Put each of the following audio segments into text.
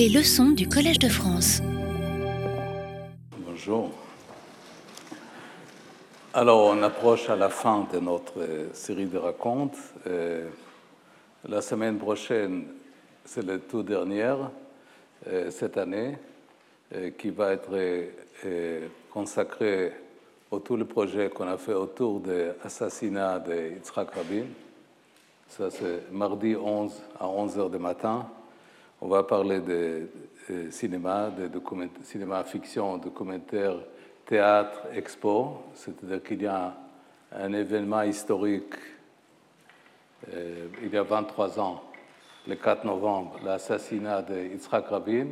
Les leçons du Collège de France. Bonjour. Alors, on approche à la fin de notre série de racontes. Euh, la semaine prochaine, c'est le tout dernier euh, cette année euh, qui va être consacré au tout le projet qu'on a fait autour de l'assassinat de Yitzhak Rabin. Ça, c'est mardi 11 à 11 h du matin. On va parler de, cinéma, de cinéma fiction, documentaire, théâtre, expo. C'est-à-dire qu'il y a un événement historique euh, il y a 23 ans, le 4 novembre, l'assassinat de Yitzhak Rabin.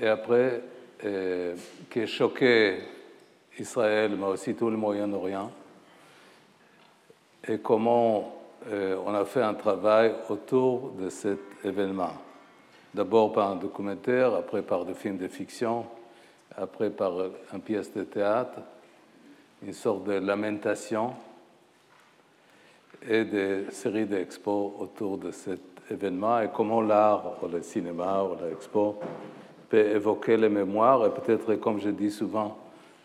Et après, euh, qui a choqué Israël, mais aussi tout le Moyen-Orient, et comment on a fait un travail autour de cet événement. D'abord par un documentaire, après par des films de fiction, après par une pièce de théâtre, une sorte de lamentation et des séries d'expos autour de cet événement et comment l'art, ou le cinéma, ou l'expo peut évoquer les mémoires et peut-être, comme je dis souvent,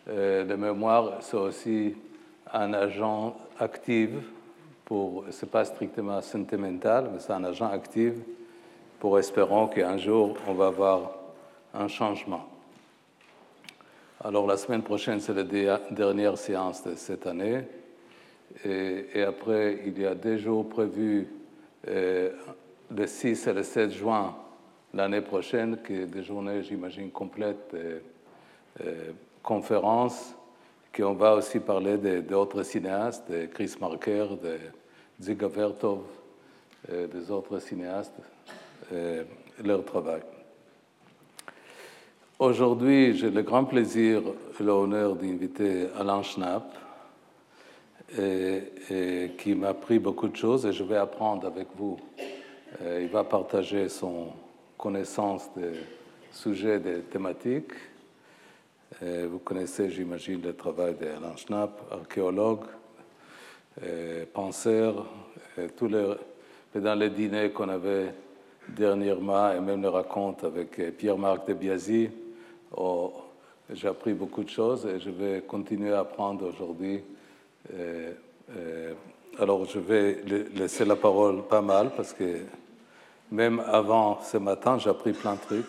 euh, les mémoires, c'est aussi un agent actif pour, c'est pas strictement sentimental, mais c'est un agent actif pour espérons qu'un jour on va avoir un changement. Alors la semaine prochaine, c'est la dernière séance de cette année. Et, après, il y a des jours prévus, euh, le 6 et le 7 juin l'année prochaine, qui est des journées, j'imagine, complètes, euh, euh, conférences, qu'on va aussi parler d'autres cinéastes, de Chris Marker, de Ziga Vertov, des autres cinéastes, leur travail. Aujourd'hui, j'ai le grand plaisir et l'honneur d'inviter Alain Schnapp, qui m'a appris beaucoup de choses et je vais apprendre avec vous. il va partager son connaissance des sujets, des thématiques. vous connaissez, j'imagine, le travail d'Alain Schnapp, archéologue, penseur, tous les, dans les dîners qu'on avait dernièrement et même les racontes avec Pierre-Marc de Biasi, oh, j'ai appris beaucoup de choses et je vais continuer à apprendre aujourd'hui euh, euh, alors, je vais laisser la parole pas mal parce que même avant ce matin, j'ai appris plein de trucs.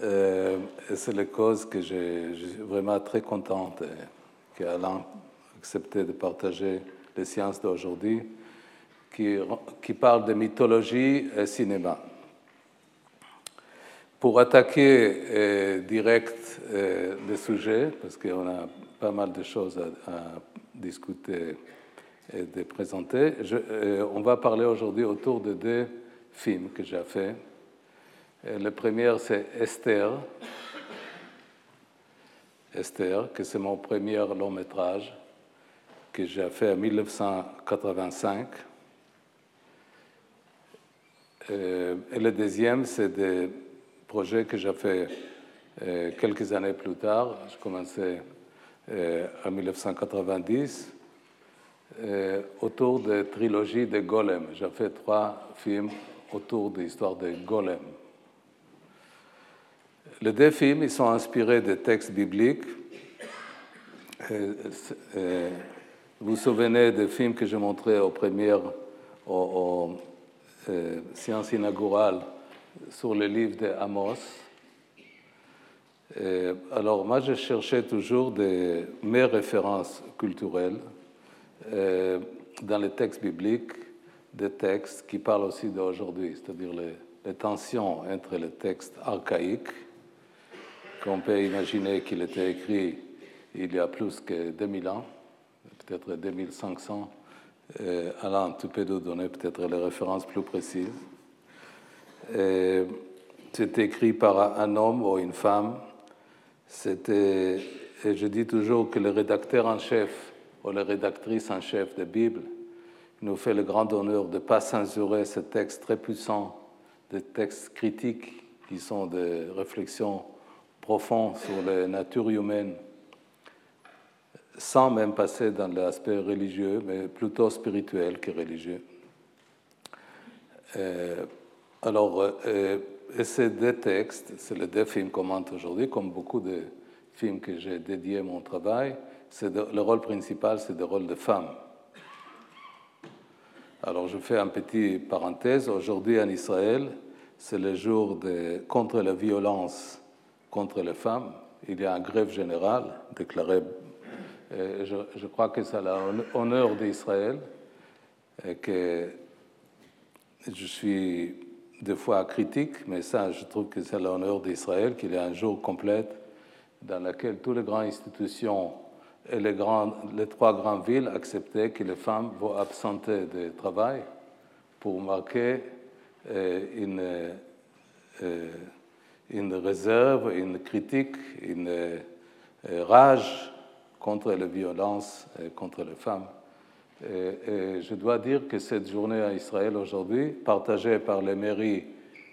Euh, et c'est la cause que j'ai vraiment très contente qu'Alain accepté de partager les sciences d'aujourd'hui qui, qui parle de mythologie et cinéma. Pour attaquer direct le sujet, parce qu'on a pas mal de choses à, discuter et de présenter. Euh, on va parler aujourd'hui autour de deux films que j'ai faits. Le premier, c'est Esther. Esther, que c'est mon premier long métrage que j'ai fait en 1985. Euh, et le deuxième, c'est des projets que j'ai fait euh, quelques années plus tard. Je commençais euh, en 1990 euh, autour de trilogie de Golem. J'ai fait trois films autour de l'histoire de Golem. Les deux films ils sont inspirés de textes bibliques. Euh, vous vous souvenez des films que j'ai montrés aux premières aux, séances inaugurales sur le livre d'Amos euh, alors moi, je cherchais toujours mes références culturelles euh, dans les textes bibliques, des textes qui parlent aussi d'aujourd'hui, c'est-à-dire les, tensions entre les textes archaïques, qu'on peut imaginer qu'il était écrit il y a plus que 2000 ans, peut-être 2500. Euh, Alain, tu peux nous donner peut-être les références plus précises. C'est écrit par un homme ou une femme c'était, et je dis toujours que le rédacteur en chef ou la rédactrice en chef de Bible nous fait le grand honneur de ne pas censurer ces textes très puissants, des textes critiques qui sont des réflexions profondes sur la nature humaine, sans même passer dans l'aspect religieux, mais plutôt spirituel que religieux. Euh, Alors, euh, ces deux textes, c'est les deux films qu'on montre aujourd'hui, comme beaucoup de films que j'ai dédiés à mon travail, le rôle principal, c'est le rôle de femme. Alors, je fais un petit parenthèse. Aujourd'hui, en Israël, c'est le jour de, contre la violence contre les femmes. Il y a un grève générale déclarée. Je, je, crois que c'est l'honneur d'Israël et que je suis des fois critique, mais ça, je trouve que c'est l'honneur d'Israël qu'il y ait un jour complet dans lequel toutes les grandes institutions et les, trois grandes villes acceptaient que les femmes vont absenter du travail pour marquer euh, une, euh, réserve, une critique, une euh, rage contre les violences contre les femmes. Et, je dois dire que cette journée en Israël aujourd'hui, partagée par les mairies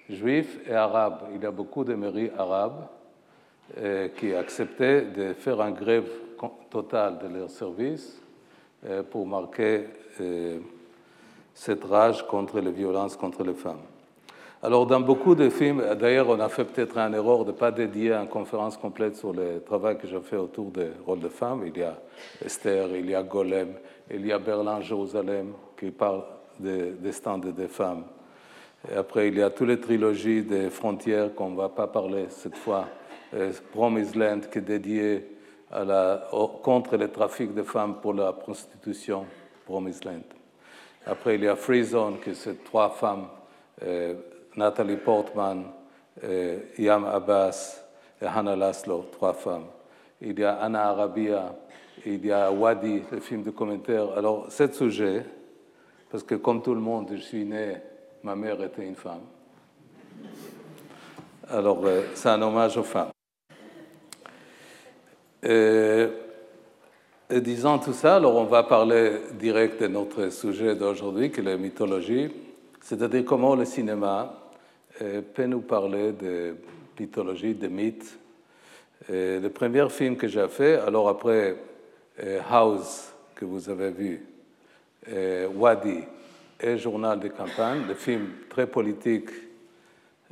juifs et arabes, il y a beaucoup de mairies arabes euh, qui acceptaient de faire un grève totale de leurs services euh, pour marquer euh, cette rage contre les violences contre les femmes. Alors, dans beaucoup de films, d'ailleurs, on a fait peut-être un erreur de ne pas dédier une conférence complète sur le travail que j'ai fait autour des rôles de femmes. Il y a Esther, il y a Golem, il y a Berlin-Jérusalem qui parle des destins des femmes. Et après, il y a toutes les trilogies des frontières qu'on ne va pas parler cette fois. Promised Land qui est dédié à la, contre le trafic de femmes pour la prostitution, Promised Land. Après, il y a Free Zone, qui c'est trois femmes euh, Nathalie Portman, euh, Yam Abbas et Hannah Laszlo, trois femmes. Il y a Anna Arabia, il y a Wadi, le film de commentaire. Alors, ce sujet, parce que comme tout le monde, je suis né, ma mère était une femme. Alors, euh, c'est un hommage aux femmes. Et, et, disant tout ça, alors on va parler direct de notre sujet d'aujourd'hui, qui est la mythologie, c'est-à-dire comment le cinéma peut nous parler de mythologie, de mythes? le premier film que j'ai fait, alors après euh, House, que vous avez vu, euh, Wadi et Journal de campagne, le film très politique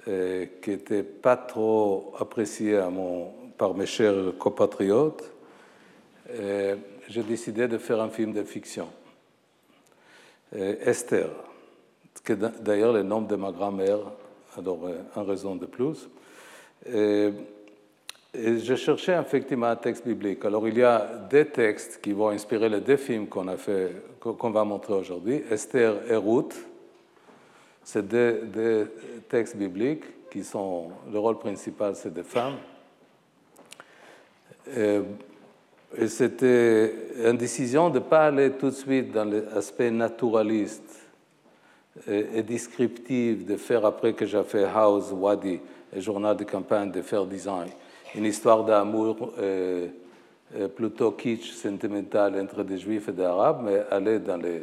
euh, qui n'était pas trop apprécié par mes chers compatriotes, j'ai décidé de faire un film de fiction. Esther, qui est d'ailleurs le nom de ma grand-mère alors un raison de plus. Et, je cherchais effectivement un texte biblique. Alors il y a des textes qui vont inspirer les deux films qu'on a fait, qu'on va montrer aujourd'hui, Esther et Ruth. C'est des, textes bibliques qui sont le rôle principal, c'est des femmes. Et c'était une décision de ne pas aller tout de suite dans l'aspect naturaliste et descriptive de faire, après que j'ai fait House, Wadi, et journal de campagne, de faire design, une histoire d'amour euh, euh, plutôt kitsch, sentimental entre des juifs et des arabes, mais aller dans les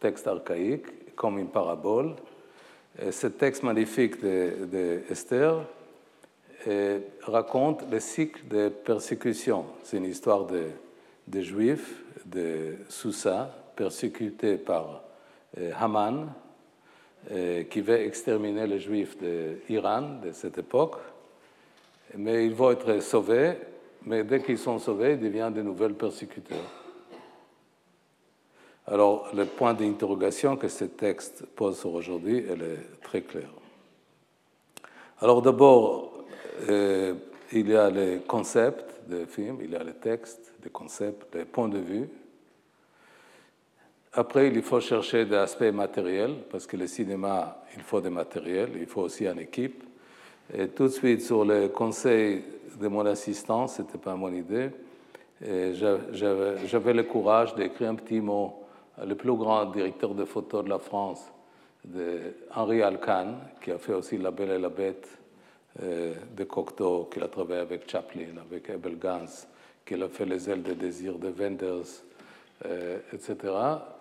textes archaïques, comme une parabole. Ce texte magnifique d'Esther de, euh, raconte le cycle de persécution. C'est une histoire de, de juifs de Sousa, persécutés par Haman, euh, qui veut exterminer les juifs d'Iran de cette époque. Mais ils vont être sauvés, mais dès qu'ils sont sauvés, ils deviennent de nouvelles persécuteurs. Alors, le point d'interrogation que ce texte pose sur aujourd'hui, elle est très clair. Alors, d'abord, euh, il y a les concepts de film, il y a les textes, les concepts, les points de vue, après, il faut chercher des aspects matériels, parce que le cinéma, il faut des matériels, il faut aussi une équipe. Et tout de suite, sur le conseil de mon assistant, ce n'était pas mon idée, j'avais le courage d'écrire un petit mot le plus grand directeur de photo de la France, Henri Alcan, qui a fait aussi La Belle et la Bête euh, de Cocteau, qui a travaillé avec Chaplin, avec Abel Gans, qui a fait Les ailes de désir de Wenders, etc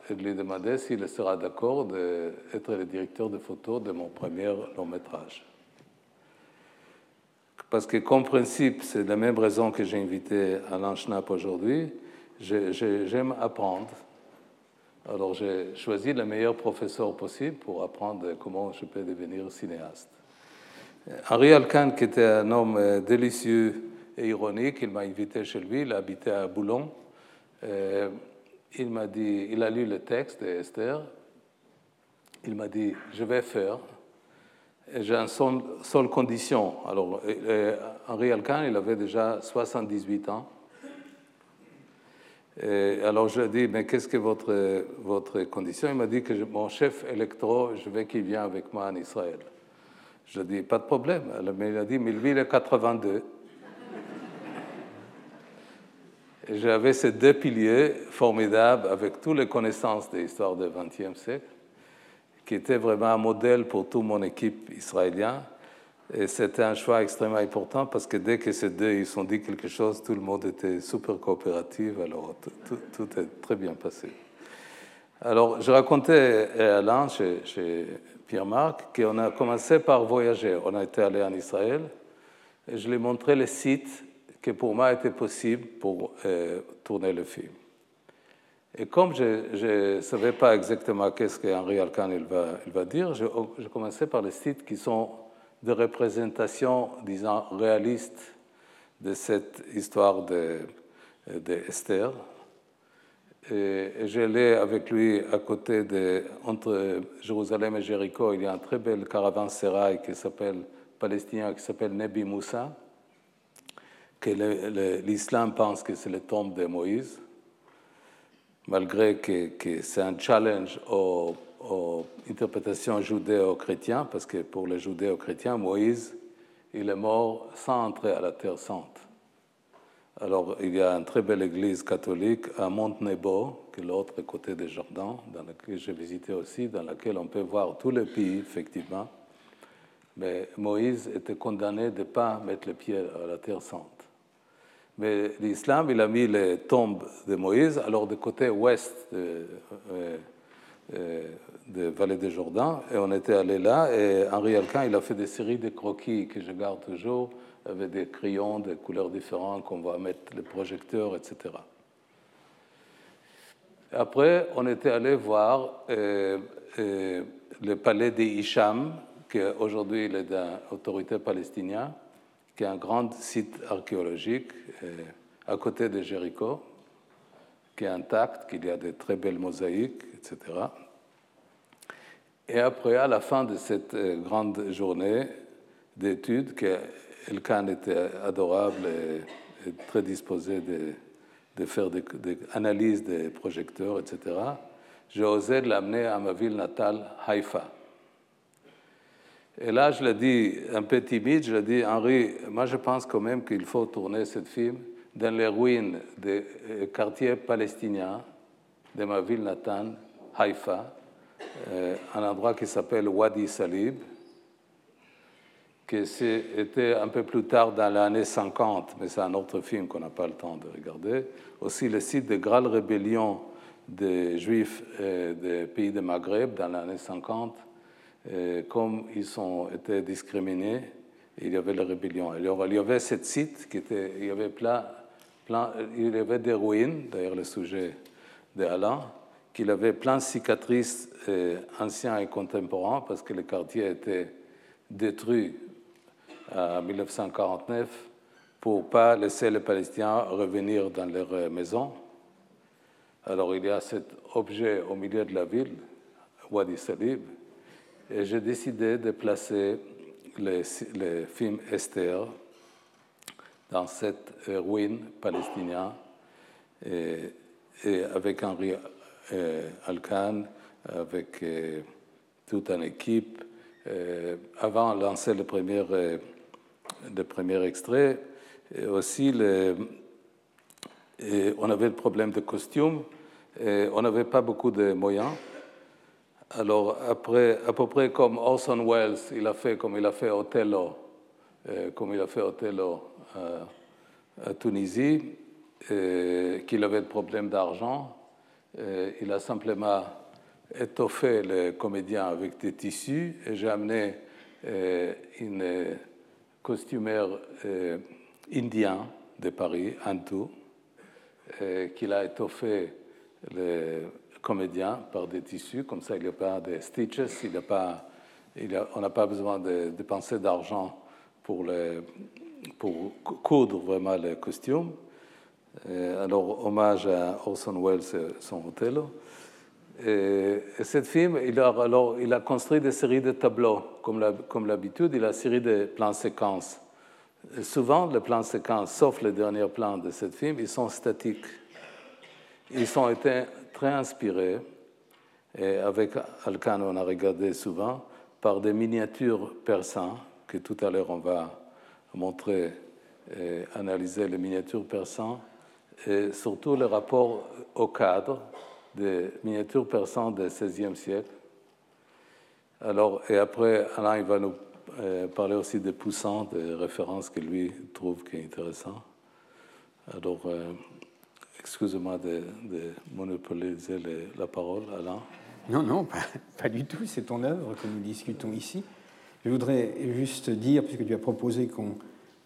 et de lui demander s'il sera d'accord d'être le directeur de photo de mon premier long métrage. Parce que comme principe, c'est la même raison que j'ai invité Alain Schnapp aujourd'hui, j'aime apprendre. Alors j'ai choisi le meilleur professeur possible pour apprendre comment je peux devenir cinéaste. Henri Alcan, qui était un homme euh, délicieux et ironique, il m'a invité chez lui, il habitait à Boulogne. Il m'a dit, il a lu le texte d'Esther. Il m'a dit, je vais faire. J'ai une seule, condition. Alors, Henri Alcan, il avait déjà 78 ans. Alors je lui ai dit, mais qu'est-ce que votre, votre condition? Il m'a dit que mon chef électro, je veux qu'il vienne avec moi en Israël. Je lui ai dit, pas de problème. Mais il a dit, mais lui, il est 82. Et j'avais ces deux piliers formidables avec toutes les connaissances de l'histoire du XXe siècle, qui étaient vraiment un modèle pour toute mon équipe israélienne. Et c'était un choix extrêmement important parce que dès que ces deux ils ont dit quelque chose, tout le monde était super coopératif, alors tout, est très bien passé. Alors, je racontais à Alain, chez, chez Pierre-Marc, qu'on a commencé par voyager. On a été allé en Israël et je lui ai montré les sites qui pour moi étaient possibles pour euh, tourner le film. Et comme je ne savais pas exactement qu'est-ce qu'Henri Alcan il va, il va dire, je, je commençais par les sites qui sont de représentation, disons, réaliste de cette histoire d'Esther. De, et, j'allais avec lui à côté de, entre Jérusalem et Jéricho, il y a un très bel caravansérail qui s'appelle palestinien, qui s'appelle Nebi Moussa, que l'islam pense que c'est le tombe de Moïse, malgré que, c'est un challenge au aux interprétations judéo-chrétiennes, parce que pour les judéo-chrétiens, Moïse, il est mort sans entrer à la Terre Sainte. Alors, il y a une très belle église catholique à Mont-Nebo, qui est l'autre côté des Jordans, dans laquelle j'ai visité aussi, dans laquelle on peut voir tous les pays, effectivement. Mais Moïse était condamné de ne pas mettre le pied à la Terre Sainte. Mais l'islam, il a mis les tombes de Moïse, alors du côté ouest de, euh, euh, de Vallée des Jourdain, et on était allé là, et Henri Alcan, il a fait des séries de croquis que je garde toujours, avec des crayons de couleurs différentes qu'on va mettre les projecteurs, etc. Après, on était allé voir euh, le palais des Hicham, qui aujourd'hui est d'une autorité palestinienne, qui est un grand site archéologique à côté de Jéricho, qui est intact, qu'il y a de très belles mosaïques, etc. Et après, à la fin de cette euh, grande journée d'études, que Elkan était adorable et, très disposé de, faire des, analyses des projecteurs, etc., j'ai osé l'amener à ma ville natale, Haïfa. Et là, je l'ai dit un peu timide, je l'ai dit, Henri, moi je pense quand même qu'il faut tourner ce film dans les ruines des euh, quartiers palestiniens de ma ville natale, Haïfa, euh, un endroit qui s'appelle Wadi Salib, qui était un peu plus tard dans l'année 50, mais c'est un autre film qu'on n'a pas le temps de regarder. Aussi le site de grande rébellion des Juifs euh, des pays de Maghreb dans l'année 50, comme ils ont été discriminés, il y avait la rébellion. il y avait ce site qui était, il y avait plein, plein il y avait des ruines, d'ailleurs le sujet d'Alain, qu'il avait plein de cicatrices euh, anciens et contemporains parce que le quartier a été détruit en 1949 pour ne pas laisser les Palestiniens revenir dans leur maison. Alors il y a cet objet au milieu de la ville, Wadi Salib, et j'ai décidé de placer le, film Esther dans cette ruine palestinienne avec un euh, Alcan avec euh, toute une équipe. Euh, avant de lancer le premier, le premier extrait, aussi le, on avait le problème de costumes, et on n'avait pas beaucoup de moyens. Alors, après, à peu près comme Orson Welles, il a fait comme il a fait Othello, comme il a fait Othello à, à Tunisie, qu'il avait le problème d'argent. Euh, il a simplement étoffé le comédien avec des tissus et j'ai amené euh, une costumière euh, indien de Paris, Antou, qui a étoffé le comédien par des tissus, comme ça il n'y a pas de stitches, il a pas, on n'a pas besoin de dépenser d'argent pour, pour coudre vraiment les costumes. alors, hommage à Orson Welles et son Othello. Et, et ce film, il a, alors, il a construit des séries de tableaux, comme l'habitude, il a une série de plans séquences. souvent, les plans séquences, sauf les derniers plans de ce film, ils sont statiques. Ils ont été très inspirés, et avec Alcan, on a regardé souvent, par des miniatures persans, que tout à l'heure on va montrer et analyser les miniatures persans, et surtout le rapport au cadre des miniatures persanes du XVIe siècle. Alors, et après, Alain il va nous euh, parler aussi des poussants, des références que lui trouve qui est intéressant. Alors, euh, excusez-moi de, de, monopoliser la parole, Alain. Non, non, pas, du tout. C'est ton œuvre que nous discutons ici. Je voudrais juste dire, puisque tu as proposé qu'on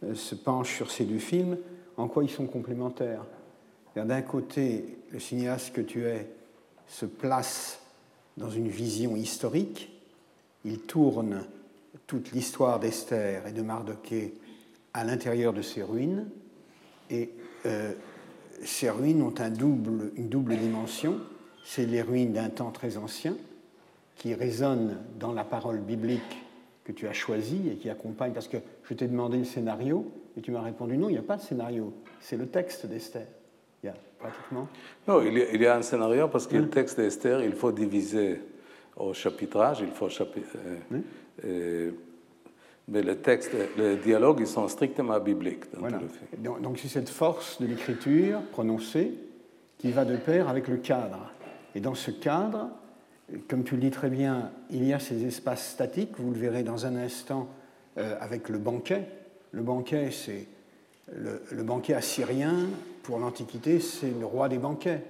euh, se penche sur ces deux films, en quoi ils sont complémentaires. D'un côté, le cinéaste que tu es se place dans une vision historique, il tourne toute l'histoire d'Esther et de Mardoché à l'intérieur de ces ruines, et euh, ces ruines ont un double, une double dimension. C'est les ruines d'un temps très ancien qui résonnent dans la parole biblique que tu as choisie et qui accompagne, parce que je t'ai demandé le scénario et tu m'as répondu non, il n'y a pas de scénario, c'est le texte d'Esther. Il y a pratiquement. Non, il y a, un scénario parce que le texte d'Esther, il faut diviser au chapitrage, il faut euh, euh, mais le texte, les dialogues, ils sont strictement bibliques dans tout le film. Donc c'est cette force de l'écriture prononcée qui va de pair avec le cadre. Et dans ce cadre, comme tu le dis très bien, il y a ces espaces statiques, vous le verrez dans un instant euh, avec le banquet. Le banquet, c'est le, le, banquet assyrien, pour l'Antiquité, c'est le roi des banquets.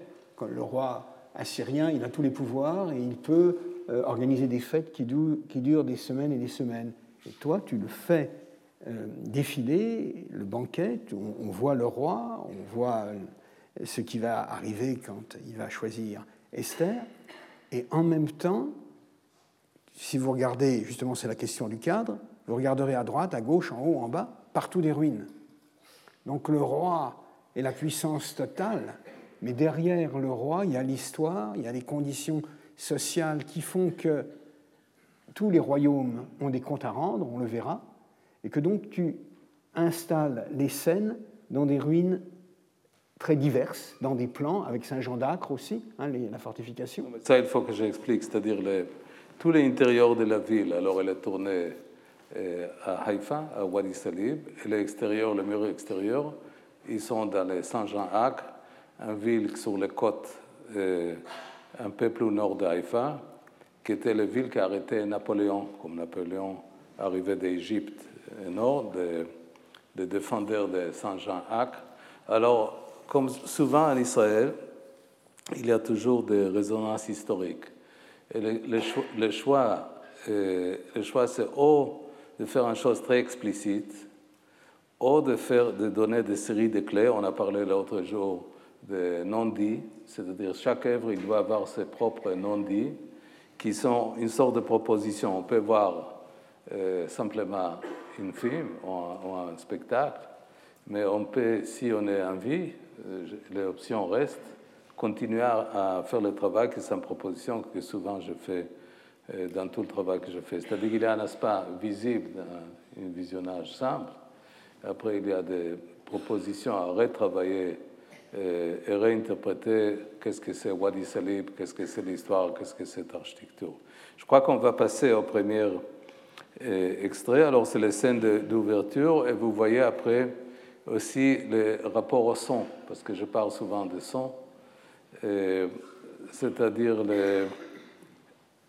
le roi assyrien, il a tous les pouvoirs et il peut euh, organiser des fêtes qui, qui, durent des semaines et des semaines. Et toi, tu le fais euh, défiler, le banquet, on, voit le roi, on voit ce qui va arriver quand il va choisir Esther, et en même temps, si vous regardez, justement c'est la question du cadre, vous regarderez à droite, à gauche, en haut, en bas, partout des ruines. Donc le roi est la puissance totale, mais derrière le roi, il y a l'histoire, il y a les conditions sociales qui font que tous les royaumes ont des comptes à rendre, on le verra, et que donc tu installes les scènes dans des ruines très diverses, dans des plans, avec Saint-Jean d'Acre aussi, hein, la fortification. Ça, il faut que j'explique, c'est-à-dire les, tous les intérieurs de la ville. Alors, elle est tournée euh, à Haïfa, à Wadi Salib, et l'extérieur, le mur extérieur, ils sont dans les Saint-Jean-Acre, une ville sur les côtes, euh, un peu plus au nord de Haïfa, qui était la ville qui a Napoléon, comme Napoléon arrivait d'Égypte nord, des de défendeurs de Saint-Jean-Acre. Alors, comme souvent en Israël, il y a toujours des résonances historiques. Et le, choix, le choix c'est ou de faire une chose très explicite, ou de, faire, de donner des séries de clés. On a parlé l'autre jour de non-dits, c'est-à-dire chaque œuvre, il doit avoir ses propres non-dits, qui sont une sorte de proposition. On peut voir euh, simplement un film ou un, spectacle, mais on peut, si on est en vie, euh, l'option reste, continuer à, faire le travail qui est une proposition que souvent je fais euh, dans tout le travail que je fais. C'est-à-dire qu'il y a un aspect visible dans un visionnage simple. Après, il y a des propositions à retravailler et, réinterpréter qu'est-ce que c'est Wadi Salib, qu'est-ce que c'est l'histoire, qu'est-ce que c'est l'architecture. Je crois qu'on va passer au premier extrait. Alors, c'est les scènes d'ouverture et vous voyez après aussi le rapport au son, parce que je parle souvent de son, c'est-à-dire le,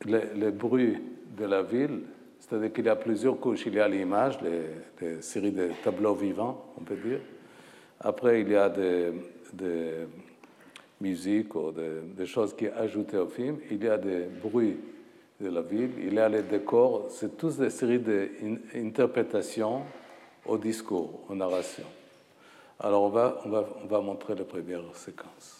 le, bruit de la ville, c'est-à-dire qu'il y a plusieurs couches. Il y a l'image, les, séries de tableaux vivants, on peut dire. Après, il y a des, des musiques ou des, choses qui sont ajoutées au film. Il y a des bruits de la ville. Il y a les décors. C'est tous des séries d'interprétations au discours, aux narrations. Alors on va, on va, on va montrer la première séquence.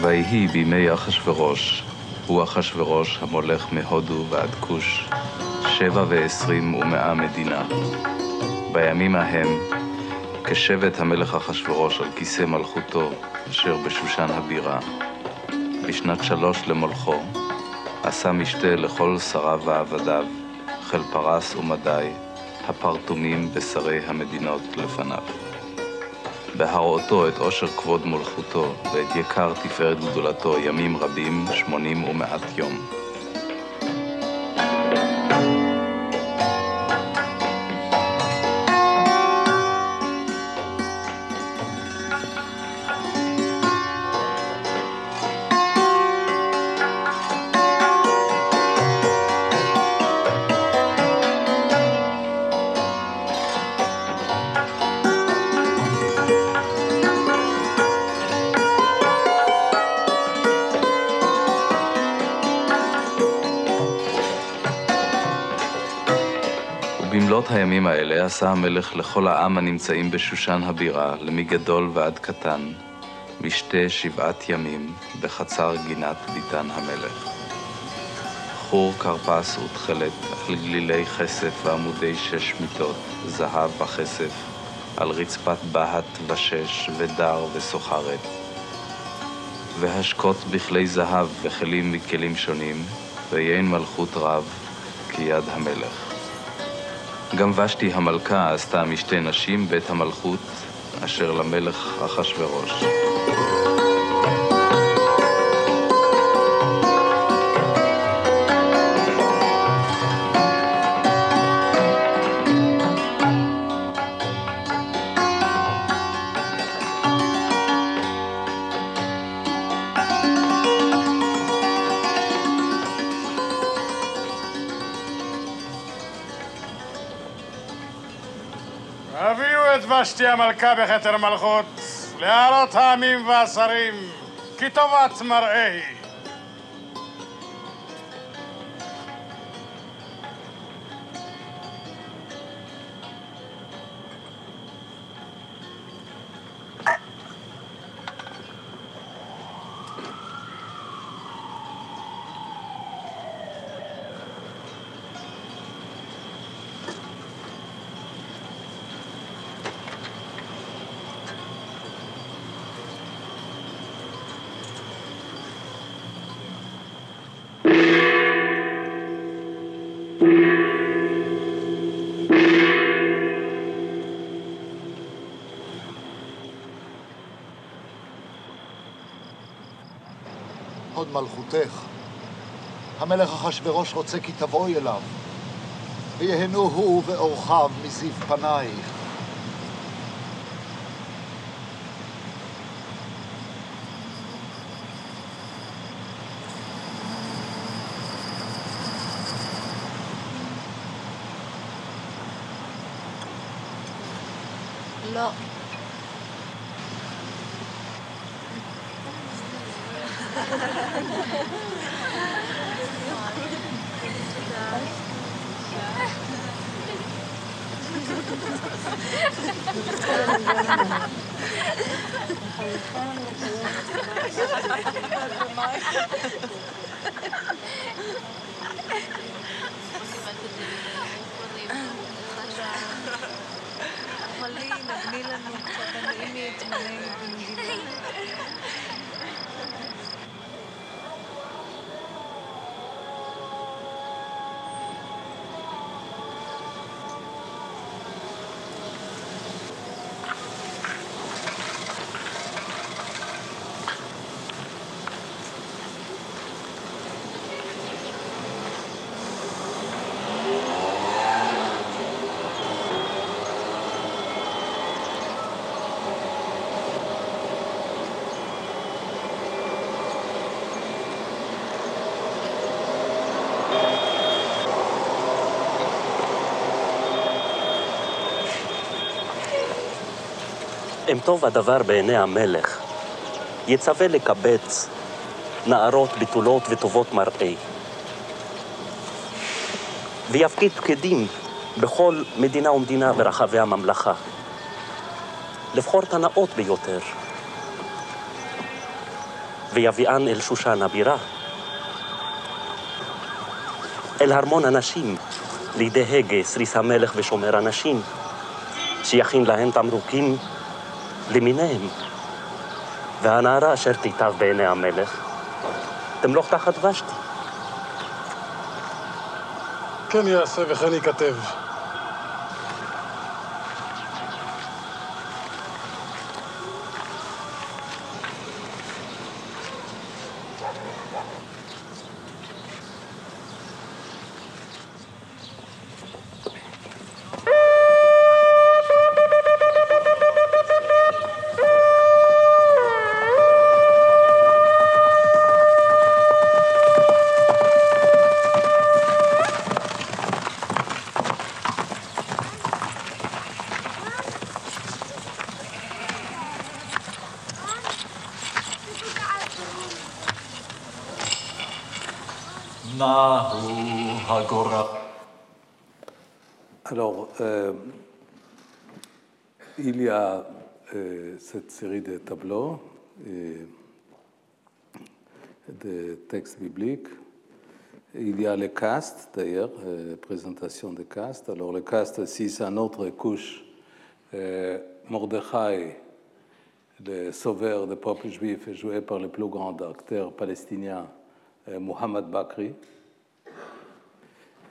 ויהי בימי אחשורוש, הוא אחשורוש המולך מהודו ועד כוש, שבע ועשרים ומאה מדינה. בימים ההם, כשבט המלך אחשורוש על כיסא מלכותו, אשר בשושן הבירה. בשנת שלוש למולכו, עשה משתה לכל שריו ועבדיו, חיל פרס ומדי, הפרטומים בשרי המדינות לפניו. בהראותו את עושר כבוד מלכותו ואת יקר תפארת גדולתו ימים רבים, שמונים ומעט יום. הימים האלה עשה המלך לכל העם הנמצאים בשושן הבירה, למגדול ועד קטן, משתה שבעת ימים בחצר גינת ביתן המלך. חור כרפס ותכלת על גלילי כסף ועמודי שש מיטות, זהב בכסף, על רצפת בהת ושש ודר וסוחרת. והשקות בכלי זהב וכלים מכלים שונים, ויין מלכות רב כיד המלך. גם ושתי המלכה עשתה משתי נשים בית המלכות אשר למלך אחשורוש. ושתי המלכה בכתר מלכות להערות העמים והשרים כי טובת מראה היא. הוד מלכותך. המלך אחשורוש רוצה כי תבואי אליו, ויהנו הוא ואורחיו מזיו פנייך. לא. Thank nagnilan mo sa. טוב הדבר בעיני המלך, יצווה לקבץ נערות בתולות וטובות מראה, ויפקיד פקידים בכל מדינה ומדינה ברחבי הממלכה, לבחור את הנאות ביותר, ויביאן אל שושן הבירה. אל ארמון הנשים, לידי הגה, סריס המלך ושומר הנשים, שיכין להן תמרוקים למיניהם. והנערה אשר תיטב בעיני המלך, תמלוך תחת ושתי. כן יעשה וכן ייכתב. De textes bibliques. Il y a les castes, d'ailleurs, euh, présentation des castes. Alors, le caste, si c'est une autre couche, euh, Mordechai, le sauveur du peuple juif, est joué par le plus grand acteur palestinien, euh, Mohamed Bakri.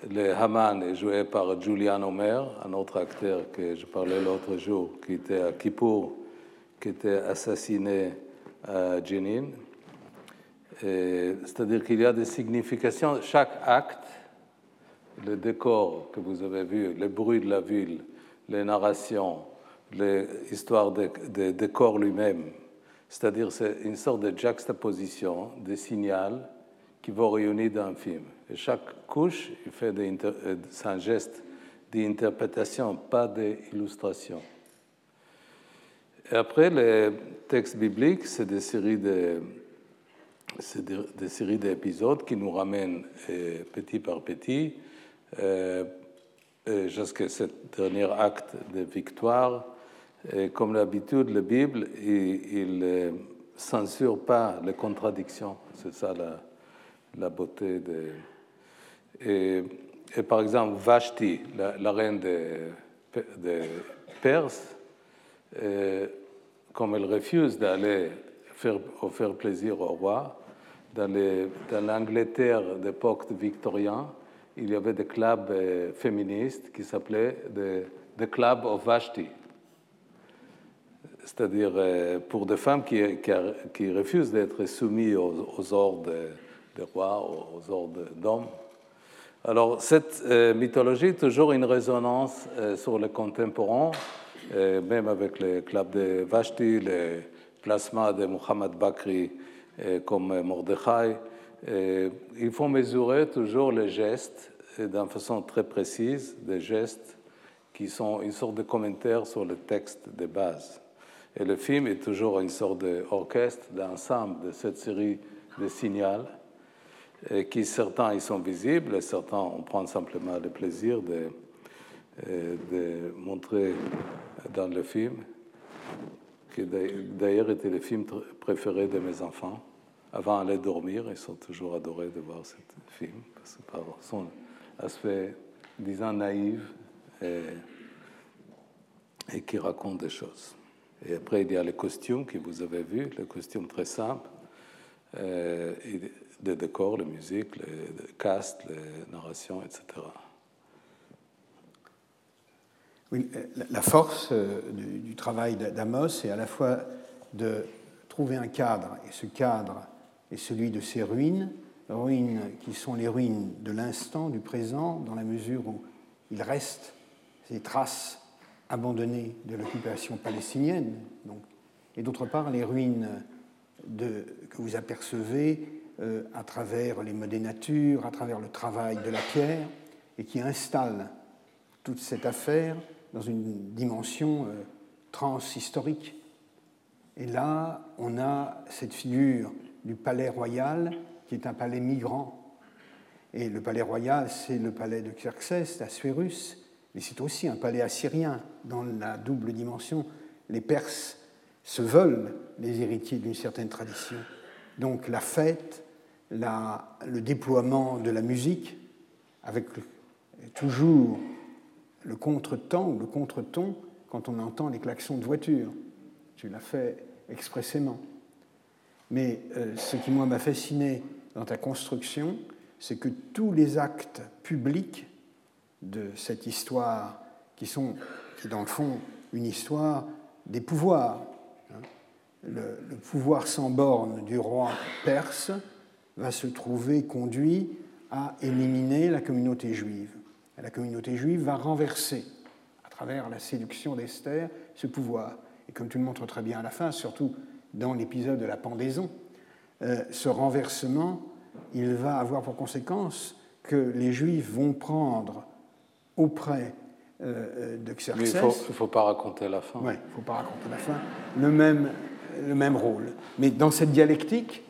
Le Haman est joué par Julian Omer, un autre acteur que je parlais l'autre jour, qui était à Kippour, qui était assassiné à Jenin. C'est-à-dire qu'il y a des significations. Chaque acte, le décor que vous avez vu, le bruit de la ville, les narrations, l'histoire des de décors lui-même, c'est-à-dire c'est une sorte de juxtaposition, de signal qui vont réunir dans un film. Et chaque couche, il fait euh, un geste d'interprétation, pas d'illustration. Et après, les textes bibliques, c'est des séries de, des, séries d'épisodes qui nous ramènent euh, petit par petit euh, jusqu'à ce dernier acte de victoire. Comme d'habitude, la Bible, il ne censure pas les contradictions. C'est ça la, beauté de, et, par exemple, Vashti, la, reine des de Perse, euh, comme elle refuse d'aller faire, offrir plaisir au roi, dans, l'Angleterre d'époque victorien, il y avait des clubs euh, féministes qui s'appelaient the, Club of Vashti. C'est-à-dire euh, pour des femmes qui, qui, refusent d'être soumises aux, ordres des rois, aux ordres d'hommes. Alors, cette euh, mythologie toujours une résonance euh, sur le contemporain, euh, même avec le club de Vashti, le plasma de Muhammad Bakri comme Mordechai. il faut mesurer toujours les gestes d'une façon très précise, des gestes qui sont une sorte de commentaire sur le texte de base. Et le film est toujours une sorte d'orchestre, d'ensemble de cette série de signaux qui certains ils sont visibles, et certains on prend simplement le plaisir euh, de montrer dans le film, qui d'ailleurs était le film préféré de mes enfants. Avant d'aller dormir, ils sont toujours adorés de voir ce film, parce que par son aspect, disons, naïf et, qui raconte des choses. Et après, il y a les costumes que vous avez vus, les costumes très simples. Euh, des décors, la musique, les castes, les narrations, etc. Oui, la force euh, du, travail d'Amos est à la fois de trouver un cadre, et ce cadre est celui de ces ruines, ruines qui sont les ruines de l'instant, du présent, dans la mesure où il reste ces traces abandonnées de l'occupation palestinienne, et d'autre part les ruines que vous apercevez euh, à travers les mots des natures, à travers le travail de la pierre, et qui installe toute cette affaire dans une dimension euh, transhistorique. Et là, on a cette figure du palais royal, qui est un palais migrant. Et le palais royal, c'est le palais de Xerxès, d'Assuérus, mais c'est aussi un palais assyrien, dans la double dimension. Les Perses se veulent les héritiers d'une certaine tradition donc la fête, le déploiement de la musique, avec toujours le contre-temps ou le contre-ton quand on entend les klaxons de voiture. Tu l'as fait expressément. Mais euh, ce qui, moi, m'a fasciné dans ta construction, c'est que tous les actes publics de cette histoire, qui sont, qui dans le fond, une histoire des pouvoirs, hein, le, le, pouvoir sans borne du roi perse va se trouver conduit à éliminer la communauté juive. La communauté juive va renverser, à travers la séduction d'Esther, ce pouvoir. Et comme tu le montres très bien à la fin, surtout dans l'épisode de la pendaison, euh, ce renversement, il va avoir pour conséquence que les Juifs vont prendre auprès euh, de Xerxes. Mais il ne faut, pas raconter la fin. Oui, il ne faut pas raconter la fin. Le même, le même rôle. Mais dans cette dialectique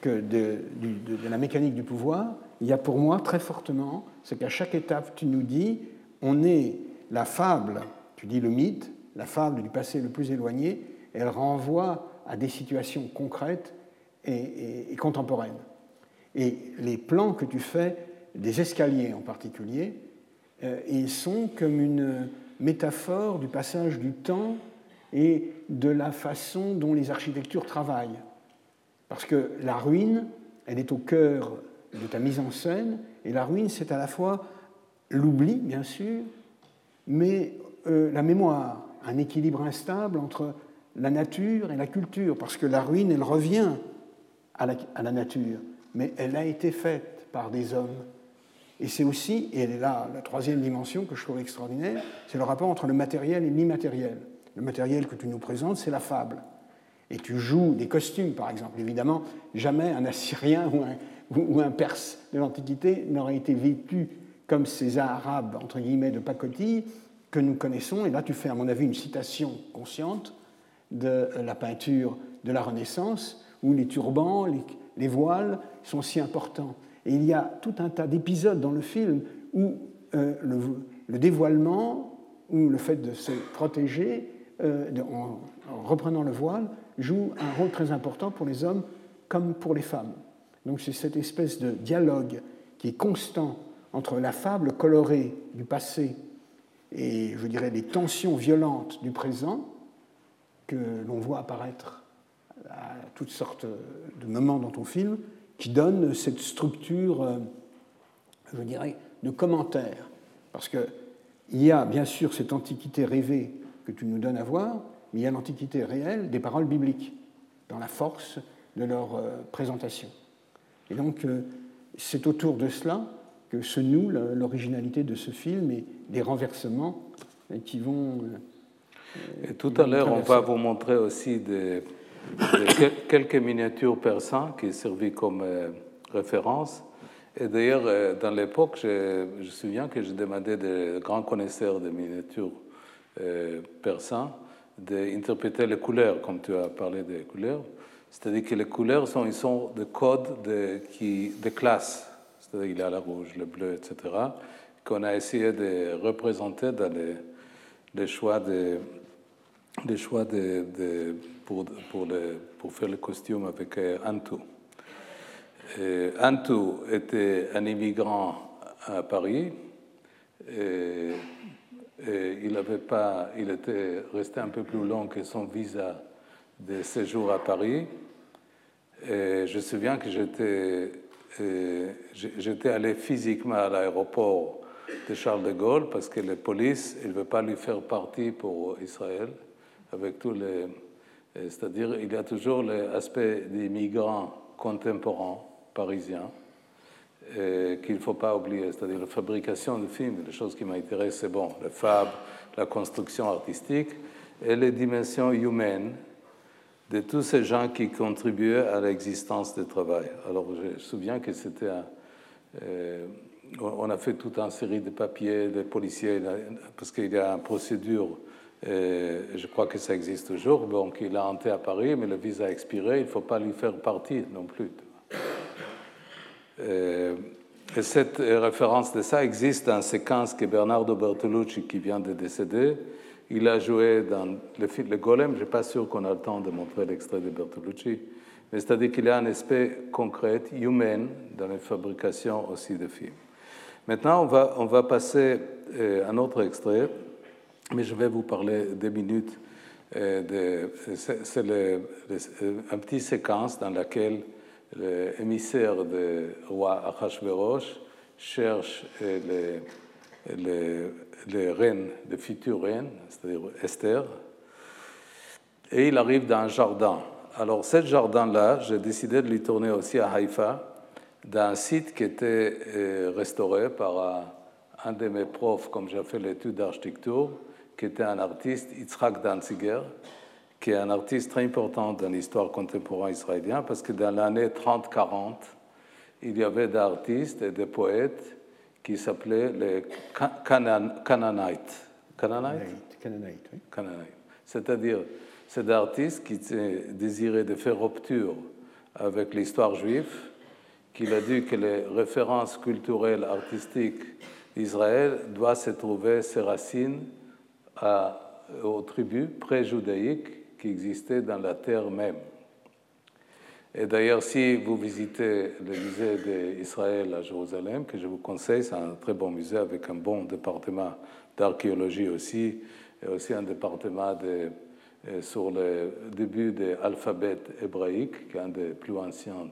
que de, de, la mécanique du pouvoir, il y a pour moi très fortement, c'est qu'à chaque étape, tu nous dis, on est la fable, tu dis le mythe, la fable du passé le plus éloigné, elle renvoie à des situations concrètes et, contemporaines. Et les plans que tu fais, des escaliers en particulier, euh, ils sont comme une métaphore du passage du temps et de la façon dont les architectures travaillent. Parce que la ruine, elle est au cœur de ta mise en scène, et la ruine, c'est à la fois l'oubli, bien sûr, mais euh, la mémoire, un équilibre instable entre la nature et la culture, parce que la ruine, elle revient à la, nature, mais elle a été faite par des hommes. Et c'est aussi, et elle est là la troisième dimension que je trouve extraordinaire, c'est le rapport entre le matériel et l'immatériel. Le matériel que tu nous présentes, c'est la fable. Et tu joues des costumes, par exemple. Évidemment, jamais un Assyrien ou un, ou un Perse de l'Antiquité n'aurait été vécu comme ces Arabes, entre guillemets, de pacotille que nous connaissons. Et là, tu fais, à mon avis, une citation consciente de la peinture de la Renaissance, où les turbans, les, voiles sont si importants. Et il y a tout un tas d'épisodes dans le film où euh, le, dévoilement ou le fait de se protéger euh, en, reprenant le voile joue un rôle très important pour les hommes comme pour les femmes. Donc c'est cette espèce de dialogue qui est constant entre la fable colorée du passé et, je dirais, les tensions violentes du présent que l'on voit apparaître à toutes sortes de moments dans ton film qui donnent cette structure, euh, je dirais, de commentaire. Parce qu'il y a bien sûr cette antiquité rêvée que tu nous donnes à voir, mais il y a l'antiquité réelle des paroles bibliques, dans la force de leur euh, présentation. Et donc, euh, c'est autour de cela que se noue l'originalité de ce film et des renversements qui vont. Et tout à l'heure, on va vous montrer aussi des quelques miniatures persans qui servaient comme euh, référence. Et d'ailleurs, euh, dans l'époque, je, je, me souviens que je demandais des grands connaisseurs de miniatures euh, persans d'interpréter les couleurs, comme tu as parlé des couleurs. C'est-à-dire que les couleurs sont, ils sont des codes de, qui, de classe. C'est-à-dire qu'il y a le rouge, le bleu, etc., qu'on a essayé de représenter dans les, choix de, choix de, pour, pour, le, pour, faire le costume avec euh, Antou. Et Antou était un immigrant à Paris. Et, il, avait pas, il était resté un peu plus long que son visa de séjour à Paris. Et je me souviens que j'étais, j'étais allé physiquement à l'aéroport de Charles de Gaulle parce que la police ne veut pas lui faire partie pour Israël. Euh, c'est-à-dire, il y a toujours l'aspect des migrants contemporains parisiens euh, qu'il ne faut pas oublier. C'est-à-dire la fabrication de films, les choses qui m'intéressent, c'est bon, le fab, la construction artistique et les dimensions humaines de tous ces gens qui contribuaient à l'existence du travail. Alors, je me souviens que c'était euh, on a fait toute une série de papiers, de policiers, parce qu'il y a une procédure je crois que ça existe toujours. Donc, il a entré à Paris, mais le visa a expiré, il ne faut pas lui faire partie non plus. et cette référence de ça existe dans une séquence que Bernardo Bertolucci, qui vient de décéder, il a joué dans le film Le Golem. Je ne suis pas sûr qu'on a le temps de montrer l'extrait de Bertolucci, Mais c'est-à-dire qu'il y a un aspect concret, humain, dans la fabrication aussi de films. Maintenant, on va, on va passer à un autre extrait, mais je vais vous parler deux minutes. De, c'est un petit séquence dans laquelle l'émissaire du roi Achashverosh cherche les, les, les reines, les futures reines, c'est-à-dire Esther, et il arrive dans un jardin. Alors, ce jardin-là, j'ai décidé de lui tourner aussi à Haïfa, dans un site qui était euh, restauré par un, de mes profs, comme j'ai fait l'étude d'architecture, qui était un artiste, Yitzhak Danziger, qui est un artiste très important dans l'histoire contemporaine israélienne, parce que dans l'année 30-40, il y avait des artistes et des poètes qui s'appelaient les Canaanites. Canaanites Canaanites, oui. Canaanites. C'est-à-dire, c'est des artistes qui désiraient de faire rupture avec l'histoire juive, qu'il a dit que les références culturelles, artistiques d'Israël doivent se trouver ses racines à, aux tribus pré-judaïques qui existaient dans la terre même. Et d'ailleurs, si vous visitez le musée d'Israël à Jérusalem, que je vous conseille, c'est un très bon musée avec un bon département d'archéologie aussi, et aussi un département euh, sur le début de l'alphabet hébraïque, qui est un des plus anciens,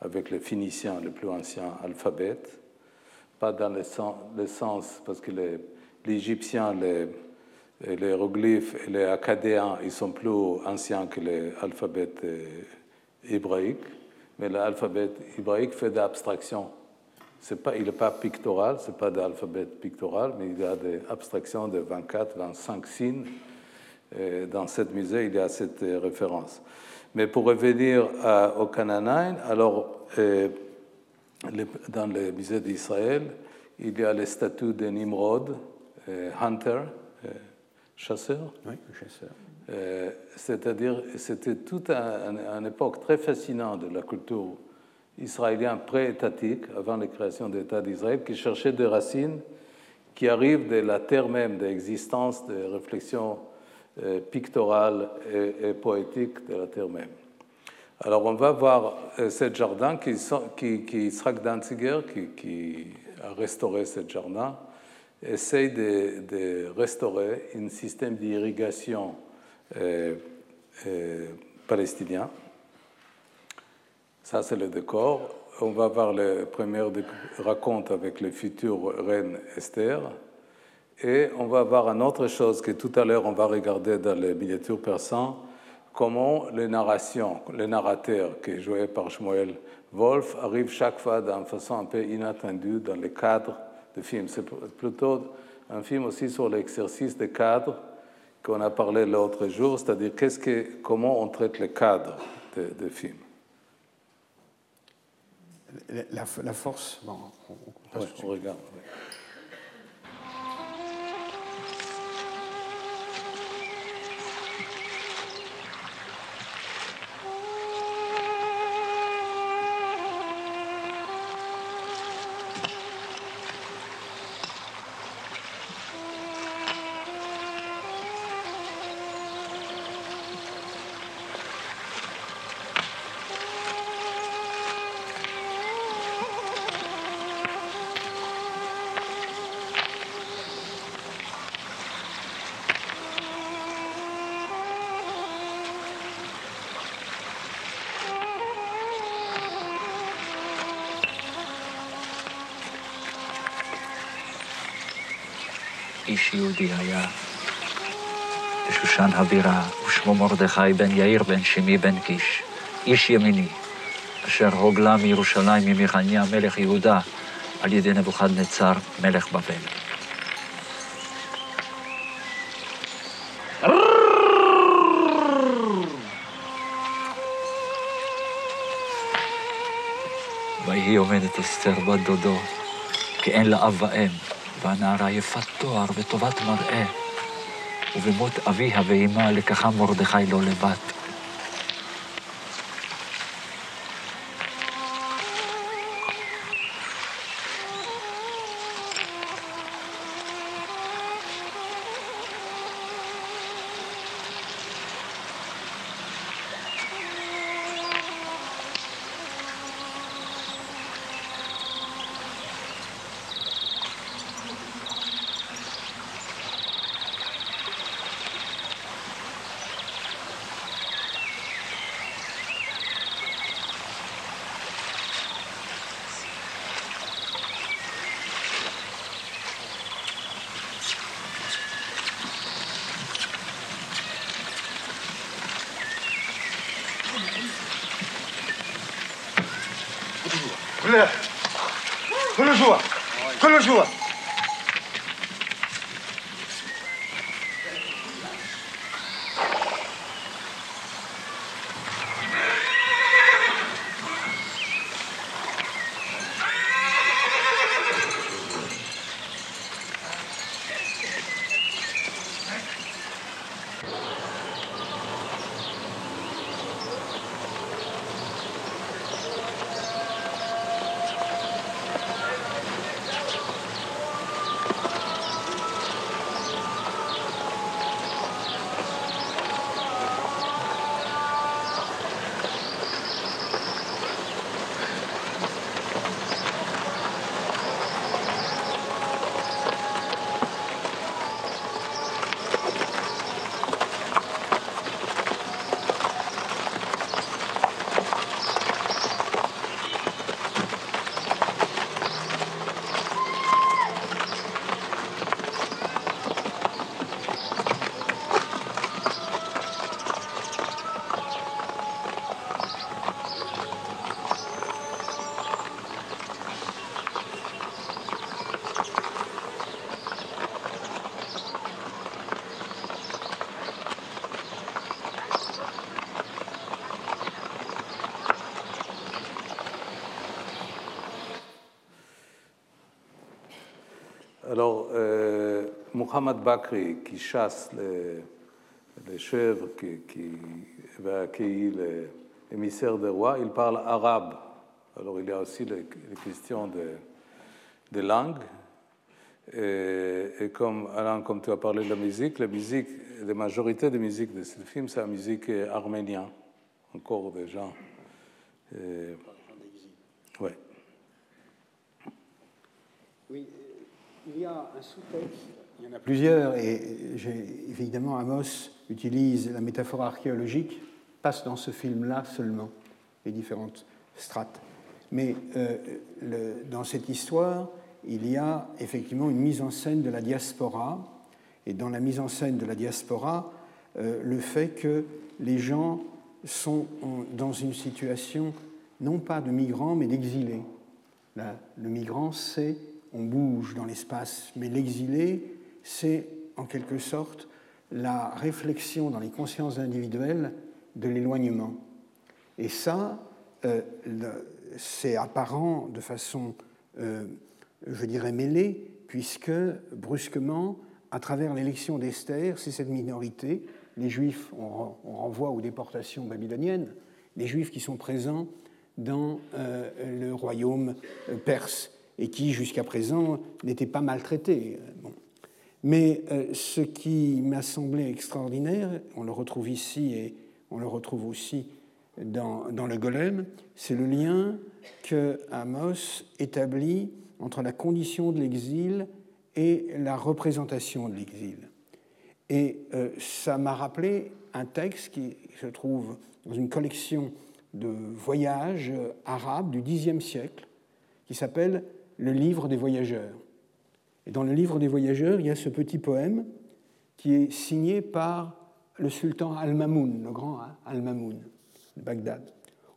avec les Phéniciens, le plus ancien alphabet. Pas dans le sens, parce que les, Égyptiens, les, les hiéroglyphes les acadéens, ils sont plus anciens que l'alphabet euh, hébraïque, mais l'alphabet hébraïque fait d'abstraction. C'est pas, il n'est pas pictoral, ce pas d'alphabet pictoral, mais il y a des abstractions de 24, 25 signes. Dans ce musée, il y a cette euh, référence. Mais pour revenir à, au Canaanite, alors, euh, dans le musée d'Israël, il y a les statues de Nimrod, euh, Hunter, euh, chasseur. Oui, chasseur. Euh, c'est-à-dire, c'était toute une un, époque très fascinante de la culture israélienne pré-étatique, avant la création de l'État d'Israël, qui cherchait des racines qui arrivent de la terre même, de l'existence, des réflexions euh, pictorales et, poétiques de la terre même. Alors, on va voir euh, ce jardin qui, qui, qui Israq Danziger, qui, qui, a restauré ce jardin, essaye de, restaurer un système d'irrigation palestinien. Ça, c'est le décor. On va voir le premier raconte avec le futur reine Esther. Et on va voir une autre chose que tout à l'heure on va regarder dans les miniatures persans, comment les narrations, les narrateurs qui est joué par Shmuel Wolf arrivent chaque fois d'une façon un peu inattendue dans le cadre de film. C'est plutôt un film aussi sur l'exercice des cadres qu'on a parlé l'autre jour, c'est-à-dire qu'est-ce que, comment on traite le cadre de, de film. La, la, force, bon, on, ouais, on regarde. איש יהודי היה. בשושן הבירה, ושמו מרדכי בן יאיר בן שמי בן קיש, איש ימיני, אשר הוגלה מירושלים ממחניה מלך יהודה על ידי נבוכדנצר מלך בבל. ויהי עומדת אסתר בת דודו, כי אין לה אב ואם, והנערה יפת תואר וטובת מראה, ובמות אביה ואמה לקחה מרדכי לא לבת. Euh, Muhammad Bakri, qui chasse les, chèvres, qui, qui va accueillir les émissaires des rois, il parle arabe. Alors, il y a aussi les, questions de, de langue. Et, comme, Alain, comme tu as parlé de la musique, la musique, la majorité des musiques de ce film, c'est la musique arménienne, encore des gens. Oui. Oui, il y a un sous-texte, il y en a plusieurs, et évidemment Amos utilise la métaphore archéologique, passe dans ce film-là seulement, les différentes strates. Mais euh, dans cette histoire, il y a effectivement une mise en scène de la diaspora, et dans la mise en scène de la diaspora, euh, le fait que les gens sont dans une situation non pas de migrants, mais d'exilés. Le migrant, c'est on bouge dans l'espace, mais l'exilé, c'est en quelque sorte la réflexion dans les consciences individuelles de l'éloignement. Et ça, euh, c'est apparent de façon, euh, je dirais, mêlée, puisque brusquement, à travers l'élection d'Esther, c'est cette minorité, les Juifs, on, renvoie aux déportations babyloniennes, les Juifs qui sont présents dans euh, le royaume perse et qui, jusqu'à présent, n'était pas maltraité. Mais euh, ce qui m'a semblé extraordinaire, on le retrouve ici et on le retrouve aussi dans, le golem, c'est le lien que Amos établit entre la condition de l'exil et la représentation de l'exil. Et euh, ça m'a rappelé un texte qui se trouve dans une collection de voyages arabes du Xe siècle, qui s'appelle le livre des voyageurs. Et dans le livre des voyageurs, il y a ce petit poème qui est signé par le sultan Al-Mamoun, le grand Al-Mamoun de Bagdad.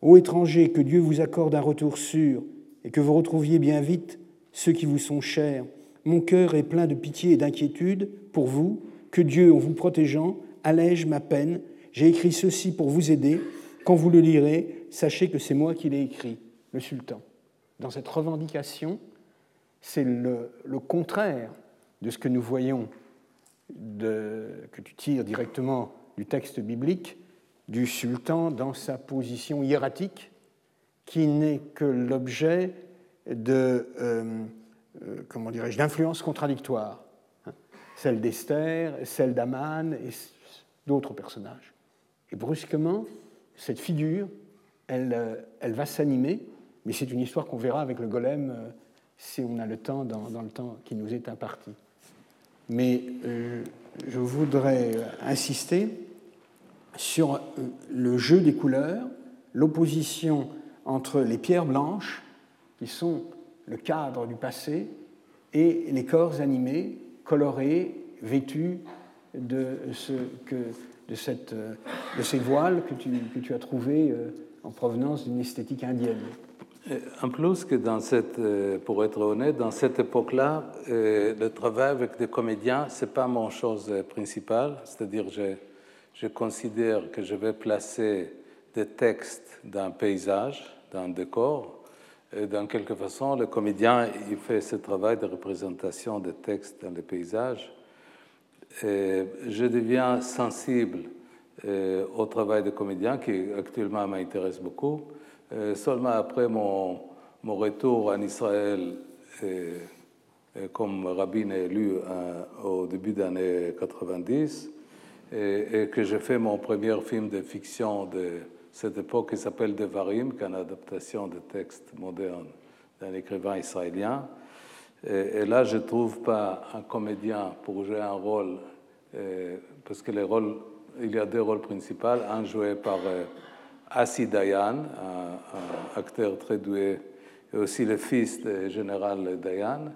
Ô étrangers, que Dieu vous accorde un retour sûr et que vous retrouviez bien vite ceux qui vous sont chers. Mon cœur est plein de pitié et d'inquiétude pour vous. Que Dieu, en vous protégeant, allège ma peine. J'ai écrit ceci pour vous aider. Quand vous le lirez, sachez que c'est moi qui l'ai écrit, le sultan. Dans cette revendication, c'est le, contraire de ce que nous voyons, que tu tires directement du texte biblique, du sultan dans sa position hiératique, qui n'est que l'objet de, euh, euh, comment dirais-je, d'influences contradictoires, hein. celle d'Esther, celle d'Aman et d'autres personnages. Et brusquement, cette figure, elle, euh, elle va s'animer, mais c'est une histoire qu'on verra avec le golem si on a le temps dans, le temps qui nous est imparti. Mais euh, je voudrais insister sur euh, le jeu des couleurs, l'opposition entre les pierres blanches, qui sont le cadre du passé, et les corps animés, colorés, vêtus de, ce que, de, cette, de ces voiles que tu, que tu as trouvés euh, en provenance d'une esthétique indienne. En plus que dans cette, euh, pour être honnête, dans cette époque-là, euh, le travail avec des comédiens, ce n'est pas mon chose principale. C'est-à-dire, je, je considère que je vais placer des textes dans un paysage, dans un décor. Et dans quelque façon, le comédien, il fait ce travail de représentation des textes dans les paysages. Je deviens sensible euh, au travail des comédiens qui actuellement m'intéresse beaucoup. Euh, seulement après mon, retour en Israël, comme rabbin élu euh, au début des années 90, et, que j'ai fait mon premier film de fiction de cette époque qui s'appelle Devarim, qui est une adaptation de textes modernes d'un écrivain israélien. Et, là, je ne trouve pas un comédien pour jouer un rôle, parce que les rôles, il y a deux rôles principaux, un joué par Asi Dayan, un, acteur très doué, et aussi le fils du général Dayan.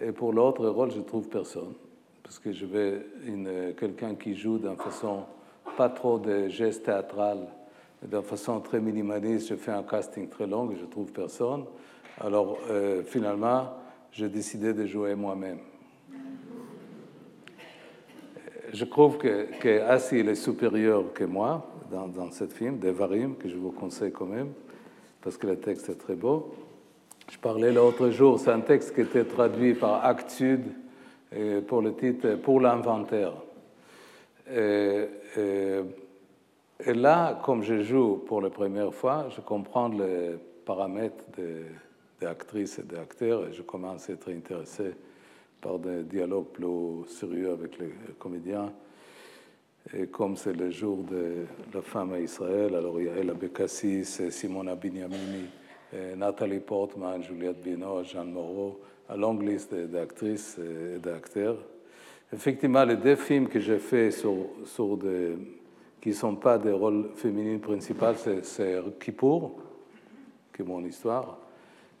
Et pour l'autre rôle, je ne trouve personne, parce que je veux quelqu'un qui joue d'une façon pas trop de gestes théâtrales, d'une façon très minimaliste. Je fais un casting très long et je ne trouve personne. Alors euh, finalement, j'ai décidé de jouer moi-même. Je trouve que, que Asi est supérieur que moi dans, dans ce film, Devarim, que je vous conseille quand même, parce que le texte est très beau. Je parlais l'autre jour, c'est un texte qui était traduit par Actes pour le titre Pour l'inventaire. Et, là, comme je joue pour la première fois, je comprends les paramètres des, actrices et des acteurs et je commence à être intéressé par des dialogues plus sérieux avec les comédiens. Et comme c'est le jour de la femme à Israël, alors il y a Ella Bekassis, Simona Bignamini, Nathalie Portman, Juliette Binoche, Jeanne Moreau, à longue liste d'actrices et d'acteurs. Effectivement, les deux films que j'ai faits sur, sur qui ne sont pas des rôles féminins principaux, c'est Kippour, qui est mon histoire,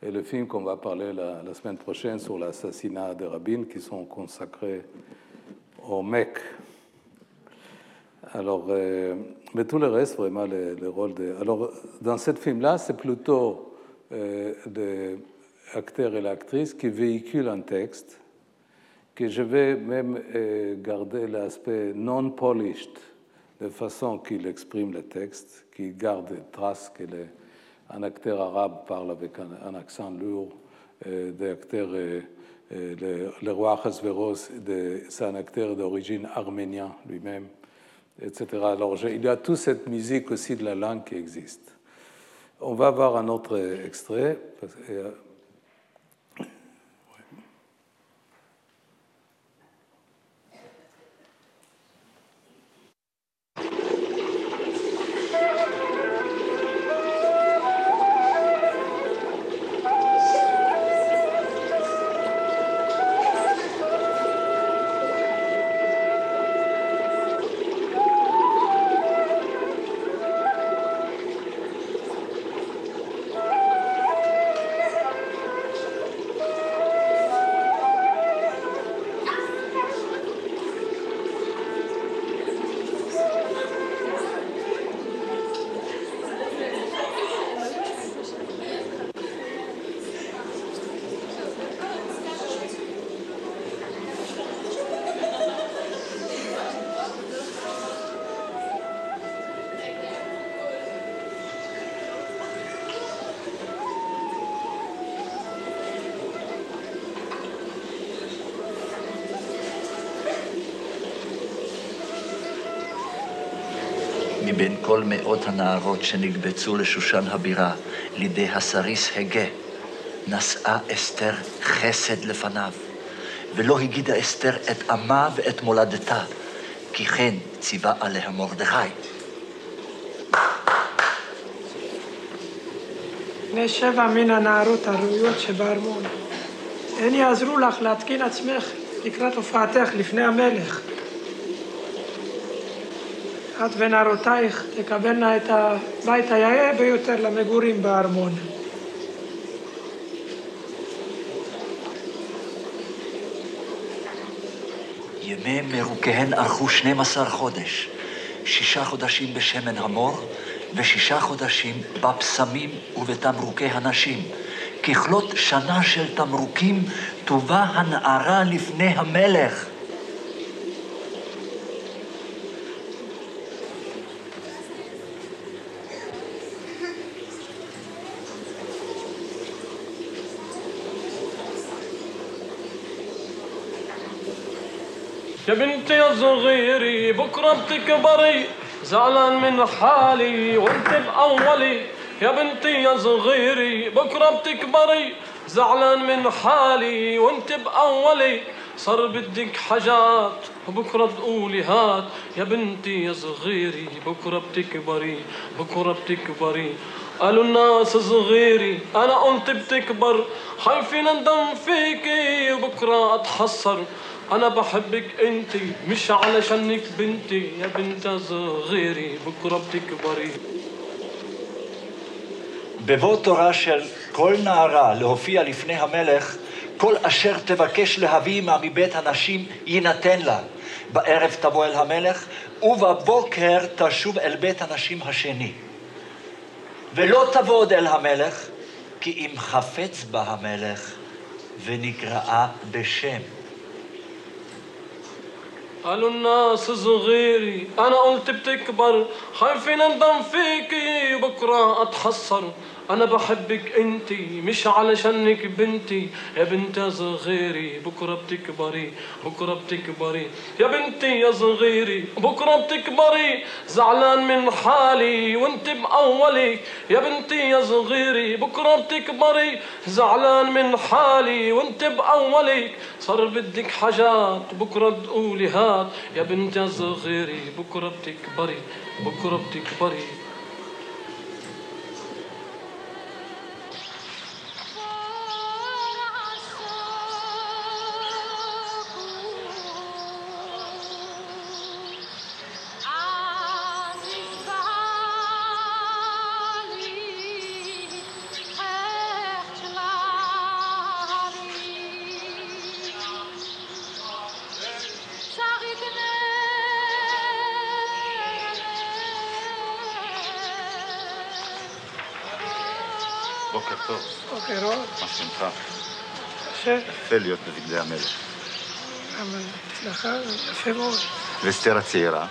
et le film qu'on va parler la, semaine prochaine sur l'assassinat de Rabin, qui sont consacrés au mec. Alors, euh, mais tout le reste, vraiment, le, le rôle de. Alors, dans ce film-là, c'est plutôt euh, l'acteur et l'actrice qui véhiculent un texte, que je vais même euh, garder l'aspect non polished, de façon qu'il exprime le texte, qu'il garde des traces que les, un acteur arabe parle avec un, accent lourd, euh, des acteurs. Le, le, roi Hasveros, c'est un acteur d'origine arménien lui-même etc. Alors il y a toute cette musique aussi de la langue qui existe. On va voir un autre extrait. Euh, כל מאות הנערות שנקבצו לשושן הבירה לידי הסריס הגה, נשאה אסתר חסד לפניו, ולא הגידה אסתר את עמה ואת מולדתה, כי כן ציווה עליה מרדכי. בני שבע מן הנערות הראויות שבארמון, הן יעזרו לך להתקין עצמך לקראת הופעתך לפני המלך. את ונערותייך תקבלנה את הבית היאה ביותר למגורים בארמון. ימי מרוקיהן ארכו 12 חודש, שישה חודשים בשמן המור ושישה חודשים בפסמים ובתמרוקי הנשים. ככלות שנה של תמרוקים תובא הנערה לפני המלך. يا بنتي يا صغيري بكرة بتكبري. زعلان من حالي وانت بأولي. يا بنتي يا صغيري بكرة بتكبري. زعلان من حالي وانت بأولي. صار بدك حاجات وبكرة تقولي هات. يا بنتي يا صغيري بكرة بتكبري بكرة بتكبري. قالوا الناس صغيري أنا قلت بتكبر. خايفين اندم فيكي وبكرة أتحسر. انا بحبك انتي مش علشانك بنتي يا بنت صغيري بكره بتكبري בבוא תורה של כל נערה להופיע לפני המלך, כל אשר תבקש להביא מבית הנשים יינתן לה. בערב תבוא אל המלך, ובבוקר תשוב אל בית הנשים השני. ולא תבוא עוד אל המלך, כי אם חפץ בה המלך, ונקראה בשם. قالوا الناس صغيري أنا قلت بتكبر خايفين أندم فيكي وبكره أتحسر. أنا بحبك أنتي مش علشانك بنتي. يا بنت يا صغيري بكرة بتكبري بكرة بتكبري. يا بنتي يا صغيري بكرة بتكبري. زعلان من حالي وانت بأولي. يا بنتي يا صغيري بكرة بتكبري. زعلان من حالي وانت بأولي. صار بدك حاجات بكرة تقولي هات. يا بنت يا صغيري بكرة بتكبري بكرة بتكبري. שלומך? קשה, יפה להיות בבגדי המלך. אבל הצלחה, יפה מאוד. ואסתר הצעירה,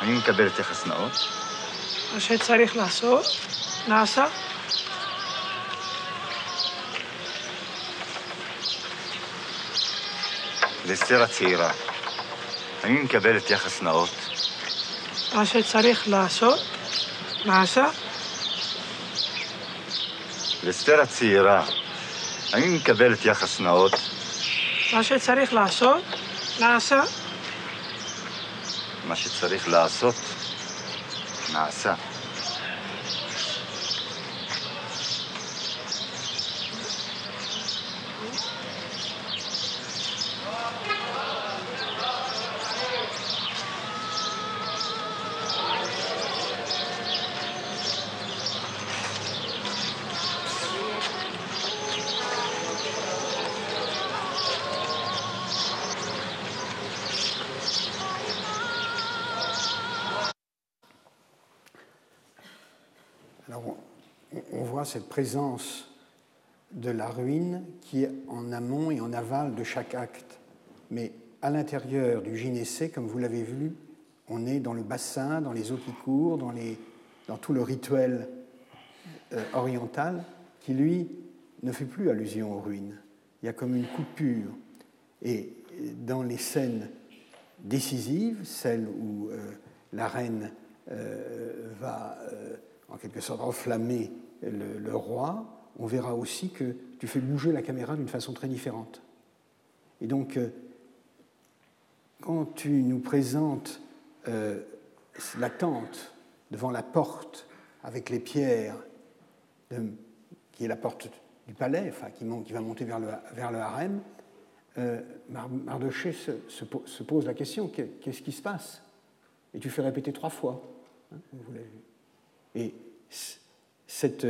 אני מקבלת יחס נאות. מה שצריך לעשות, נעשה. לאסתר הצעירה, אני מקבלת יחס נאות. מה שצריך לעשות, נעשה. לאסתר הצעירה, אני מקבלת יחס נאות. מה שצריך לעשות, נעשה. מה שצריך לעשות, נעשה. Cette présence de la ruine qui est en amont et en aval de chaque acte. Mais à l'intérieur du gynécée, comme vous l'avez vu, on est dans le bassin, dans les eaux qui courent, dans, les, dans tout le rituel euh, oriental qui, lui, ne fait plus allusion aux ruines. Il y a comme une coupure. Et dans les scènes décisives, celles où euh, la reine euh, va en quelque sorte enflammer le, roi, on verra aussi que tu fais bouger la caméra d'une façon très différente. Et donc, euh, quand tu nous présentes euh, la tente devant la porte avec les pierres, qui est la porte du palais, enfin, qui, va monter vers le, vers le harem, euh, Mardoché se, pose la question qu'est-ce qui se passe? Et tu fais répéter trois fois. Hein, vous l'avez vu. Et cette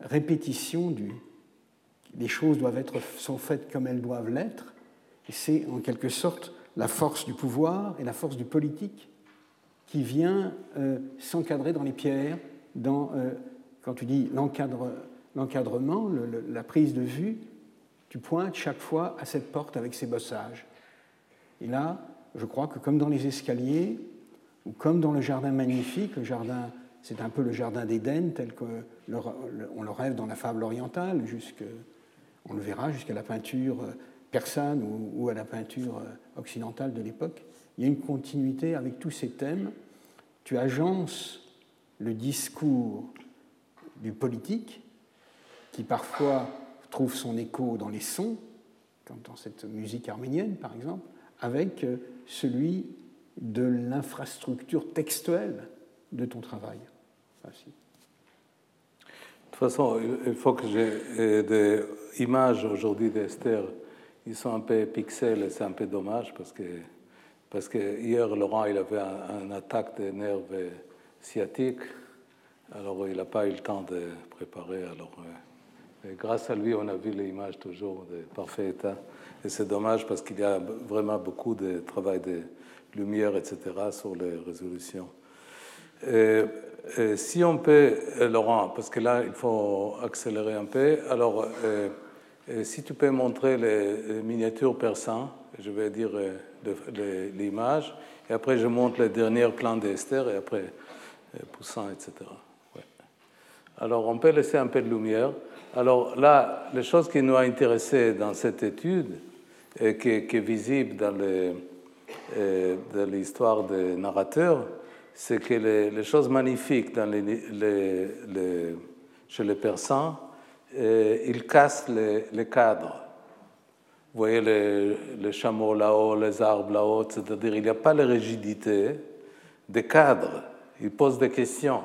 répétition du les choses doivent être sont faites comme elles doivent l'être, c'est en quelque sorte la force du pouvoir et la force du politique qui vient euh, s'encadrer dans les pierres dans, quand tu dis l'encadrement, la prise de vue, tu pointes chaque fois à cette porte avec ses bossages. Et là, je crois que comme dans les escaliers, ou comme dans le jardin magnifique, le jardin, c'est un peu le jardin d'Éden tel qu'on le rêve dans la fable orientale, on le verra jusqu'à la peinture persane ou, à la peinture occidentale de l'époque. Il y a une continuité avec tous ces thèmes. Tu agences le discours du politique, qui parfois trouve son écho dans les sons, comme dans cette musique arménienne par exemple, avec euh, celui de l'infrastructure textuelle de ton travail. De toute façon, il faut que j'ai des images aujourd'hui d'Esther. Ils sont un peu pixels et c'est un peu dommage parce que, parce que hier, Laurent, il avait un, attaque de nerfs sciatiques. Alors, il n'a pas eu le temps de préparer. Alors, euh, grâce à lui, on a vu les images toujours de parfait état. Et c'est dommage parce qu'il y a vraiment beaucoup de travail de lumière, etc., sur les résolutions. Si on peut, euh, Laurent, parce que là, il faut accélérer un peu, alors euh, si tu peux montrer les, miniatures persan, je vais dire euh, l'image, et après je montre les derniers plans d'Esther, et après Poussin, etc. Alors on peut laisser un peu de lumière. Alors là, les choses qui nous ont intéressées dans cette étude, et qui, est visible dans, euh, l'histoire des narrateurs, c'est que les, choses magnifiques chez les Persans, euh, ils cassent les, cadres. Vous voyez les, chameaux là-haut, les arbres là-haut, c'est-à-dire il n'y a pas la rigidité des cadres. Il pose des questions.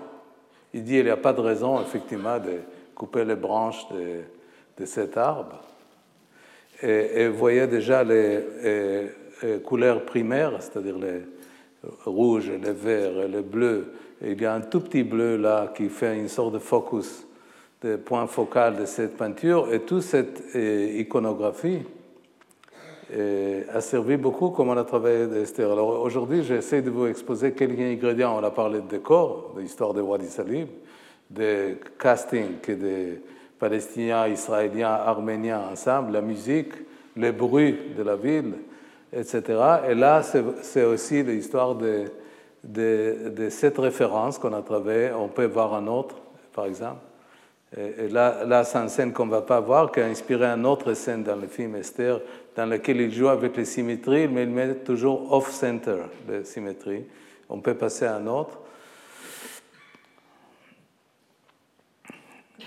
Il dit il n'y a pas de raison, effectivement, de couper les branches de, de cet arbre et, vous voyez déjà les, couleurs primaires, c'est-à-dire les rouges, les verts, les bleus. il y a un tout petit bleu là qui fait une sorte de focus, de point focal de cette peinture. Et toute cette iconographie a servi beaucoup comme on a travaillé d'Esther. Alors aujourd'hui, j'essaie de vous exposer quelques ingrédients. On a parlé de décor, de l'histoire de Wadi Salim, de casting et de palestiniens, israéliens, arméniens ensemble, la musique, les bruits de la ville, etc. Et là, c'est aussi l'histoire de, cette référence qu'on a travaillée. On peut voir un autre, par exemple. Et, là, là c'est une scène qu'on ne va pas voir, qui a inspiré une autre scène dans le film Esther, dans laquelle il joue avec les symétries, mais il met toujours off-center, les symétries. On peut passer à un autre.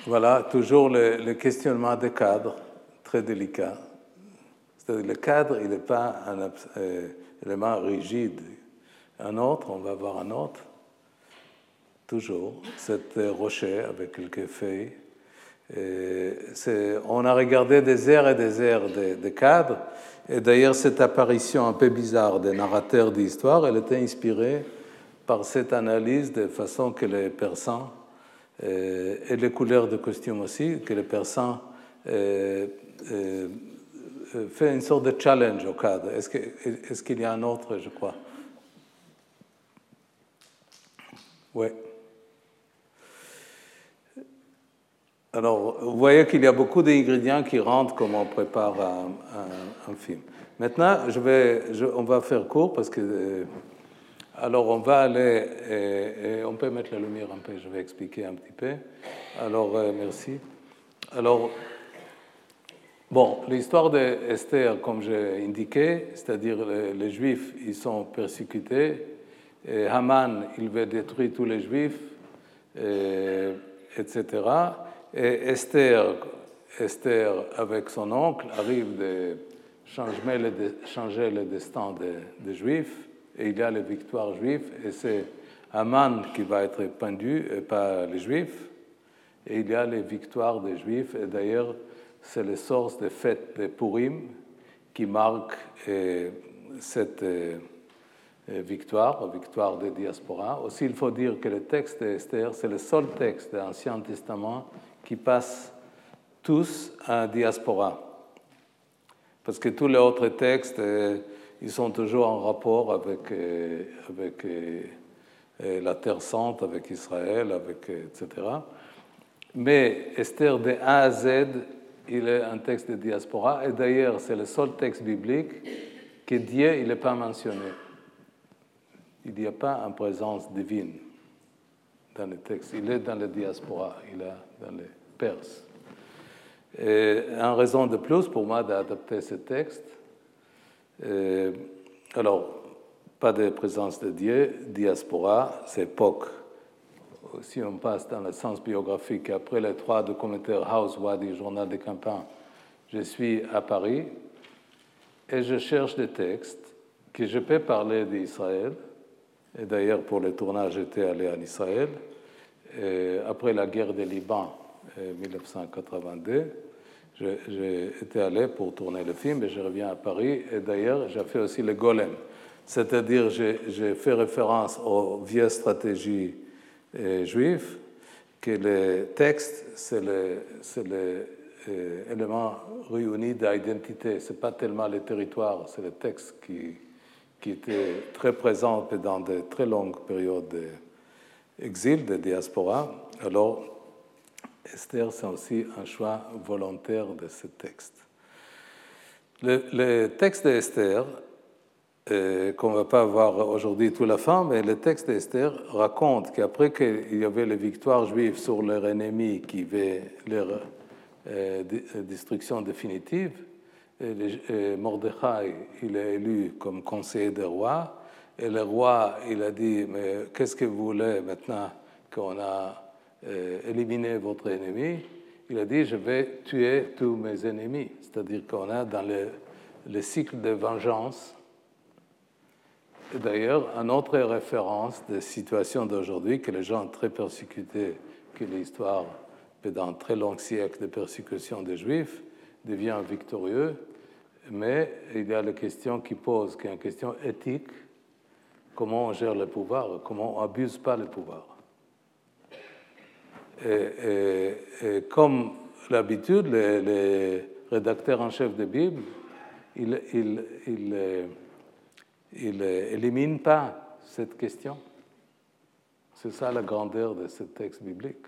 Voilà, toujours le, questionnement des cadres, très délicat. Le cadre, il n'est pas un euh, élément rigide. Un autre, on va voir un autre. Toujours, cet rocher avec quelques feuilles. on a regardé des airs et des airs de, cadres. Et d'ailleurs, cette apparition un peu bizarre des narrateurs d'histoire, elle était inspirée par cette analyse de façon que les Persans euh, et les couleurs de costume aussi, que le persan euh, euh, fait une sorte de challenge au cadre. Est-ce qu'il est qu'il y a un autre, je crois? Oui. Alors, vous voyez qu'il y a beaucoup d'ingrédients qui rentrent comme on prépare un, film. Maintenant, je vais, on va faire court parce que alors on va aller, et, on peut mettre la lumière un peu, je vais expliquer un petit peu. Alors euh, merci. Alors, bon, l'histoire d'Esther, comme j'ai indiqué, c'est-à-dire les, Juifs, ils sont persécutés. Haman, il veut détruire tous les Juifs, etc. Et Esther, Esther, avec son oncle, arrive de changer le, destin des Juifs et il y a les victoires juives, et c'est Aman qui va être pendu, et pas les juifs. Et il y a les victoires des juifs, et d'ailleurs, c'est les sources des fêtes de Purim qui marquent euh, cette euh, euh, victoire, la victoire des diasporas. Aussi, il faut dire que le texte d'Esther, c'est le seul texte de l'Ancien Testament qui passe tous à diaspora. Parce que tous les autres textes, ils sont toujours en rapport avec, euh, avec euh, la Terre Sainte avec Israël, avec, etc. Mais Esther de A à Z, il est un texte de diaspora, et d'ailleurs c'est le seul texte biblique que Dieu n'est pas mentionné. Il n'y a pas une présence divine dans le texte. Il est dans la diaspora, il est dans les Perses. Et une raison de plus pour moi d'adapter ce texte, alors, pas de présence de Dieu, diaspora, c'est époque. Si on passe dans le sens biographique, après les trois documentaires House, Wadi, Journal de campagne, je suis à Paris et je cherche des textes que je peux parler d'Israël. Et d'ailleurs, pour le tournage, j'étais allé en Israël. après la guerre des Liban, 1982, j'ai été allé pour tourner le film et je reviens à Paris. Et d'ailleurs, j'ai fait aussi le golem. C'est-à-dire, j'ai fait référence aux vieilles stratégies euh, juives, que le texte, c'est l'élément euh, réuni d'identité. Ce n'est pas tellement le territoire, c'est le texte qui, qui était très présent pendant de très longues périodes d'exil, de diaspora. Alors, Esther, c'est aussi un choix volontaire de ce texte. Le, texte d'Esther, qu'on ne va pas voir aujourd'hui tout la fin, mais le texte d'Esther raconte qu'après qu'il y avait les victoires juives sur leurs ennemis qui avaient leur euh, destruction définitive, Mordechai, il est élu comme conseiller des rois, et le roi, il a dit, mais qu'est-ce que vous voulez maintenant qu'on a euh, éliminer votre ennemi, il a dit Je vais tuer tous mes ennemis. C'est-à-dire qu'on a dans le, cycle de vengeance. D'ailleurs, une autre référence des situations d'aujourd'hui, que les gens très persécutés, que l'histoire, pendant très longs siècles de persécution des Juifs, devient victorieux. Mais il y a la question qui pose, qui est une question éthique comment on gère le pouvoir, comment on n'abuse pas le pouvoir? Et, comme l'habitude, les, rédacteurs en chef de Bible, ils n'éliminent pas cette question. C'est ça la grandeur de ce texte biblique.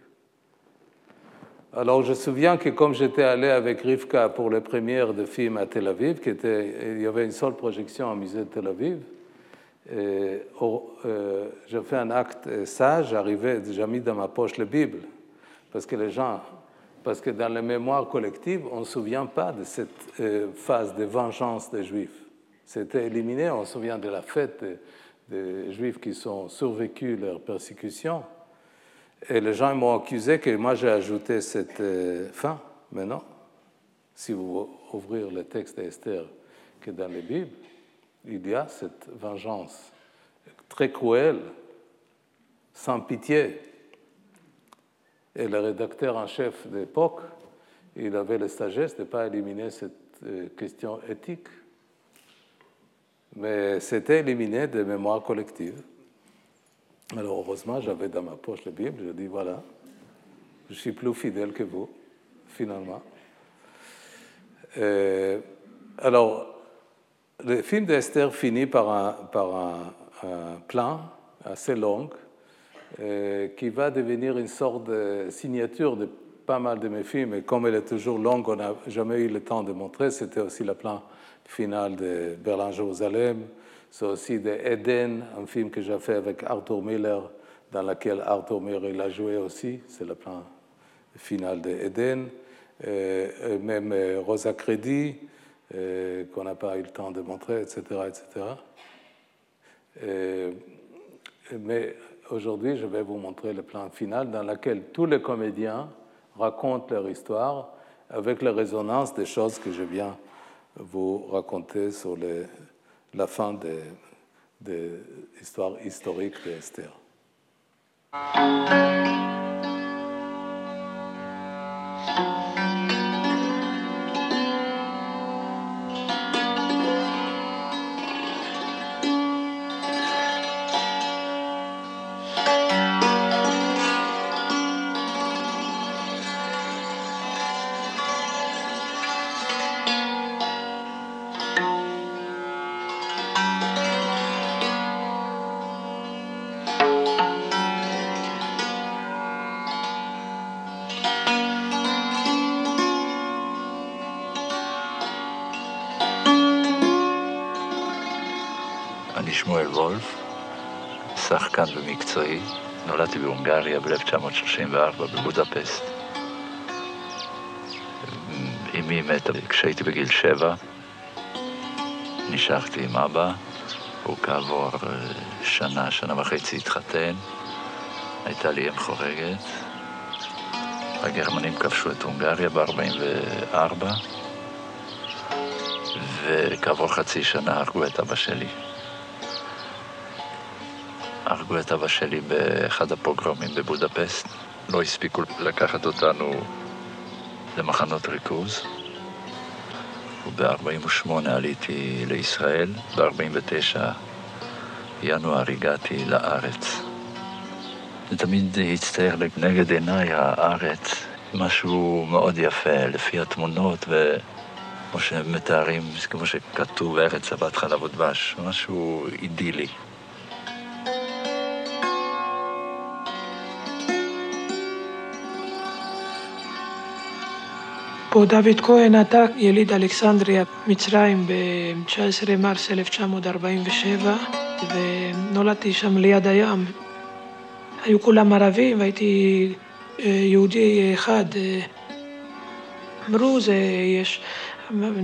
Alors je me souviens que comme j'étais allé avec Rivka pour les premières de films à Tel Aviv, qui était, il y avait une seule projection au musée de Tel Aviv, euh, j'ai fait un acte sage, j'arrivais, j'ai mis dans ma poche la Bible parce que les gens, parce que dans la mémoire collective, on ne se souvient pas de cette euh, phase de vengeance des Juifs. C'était éliminé, on se souvient de la fête des, Juifs qui sont survécus leur persécution. Et les gens m'ont accusé que moi j'ai ajouté cette euh, fin. Mais non, si vous ouvrez le texte d'Esther que dans les Bibles, il y a cette vengeance très cruelle, sans pitié, et le rédacteur en chef d'époque, il avait la sagesse de ne pas éliminer cette euh, question éthique. Mais c'était éliminé de mémoire collective. Alors heureusement, j'avais dans ma poche la Bible, je dis voilà, je suis plus fidèle que vous, finalement. Euh, alors, le film d'Esther finit par un, par un plan assez long euh, qui va devenir une sorte de signature de pas mal de mes films. Et comme elle est toujours longue, on n'a jamais eu le temps de montrer. C'était aussi le plan final de Berlin-Jérusalem. C'est aussi de Eden, un film que j'ai fait avec Arthur Miller, dans lequel Arthur Miller a joué aussi. C'est le plan final de Eden. Euh, même euh, Rosa Credi, qu'on n'a pas eu le temps de montrer, etc. etc. mais aujourd'hui, je vais vous montrer le plan final dans lequel tous les comédiens racontent leur histoire avec la résonance des choses que je viens vous raconter sur la fin de l'histoire historique d'Esther. 1934 בבודפשט. אמי מתה כשהייתי בגיל שבע, נשארתי עם אבא, הוא כעבור אה, שנה, שנה וחצי התחתן, הייתה לי אם חורגת. הגרמנים כבשו את הונגריה ב-44, וכעבור חצי שנה הרגו את אבא שלי. הרגו את אבא שלי באחד הפוגרומים בבודפסט. לא הספיקו לקחת אותנו למחנות ריכוז. וב-48' עליתי לישראל, ב-49' ינואר הגעתי לארץ. זה תמיד הצטייר לנגד עיניי הארץ, משהו מאוד יפה, לפי התמונות, וכמו שהם מתארים, כמו שכתוב ארץ זבת חלב ודבש, משהו אידילי. פה דוד כהן, אתה יליד אלכסנדריה, מצרים, ב-19 מרס 1947, ונולדתי שם ליד הים. היו כולם ערבים והייתי אה, יהודי אחד. אה, אמרו, זה, יש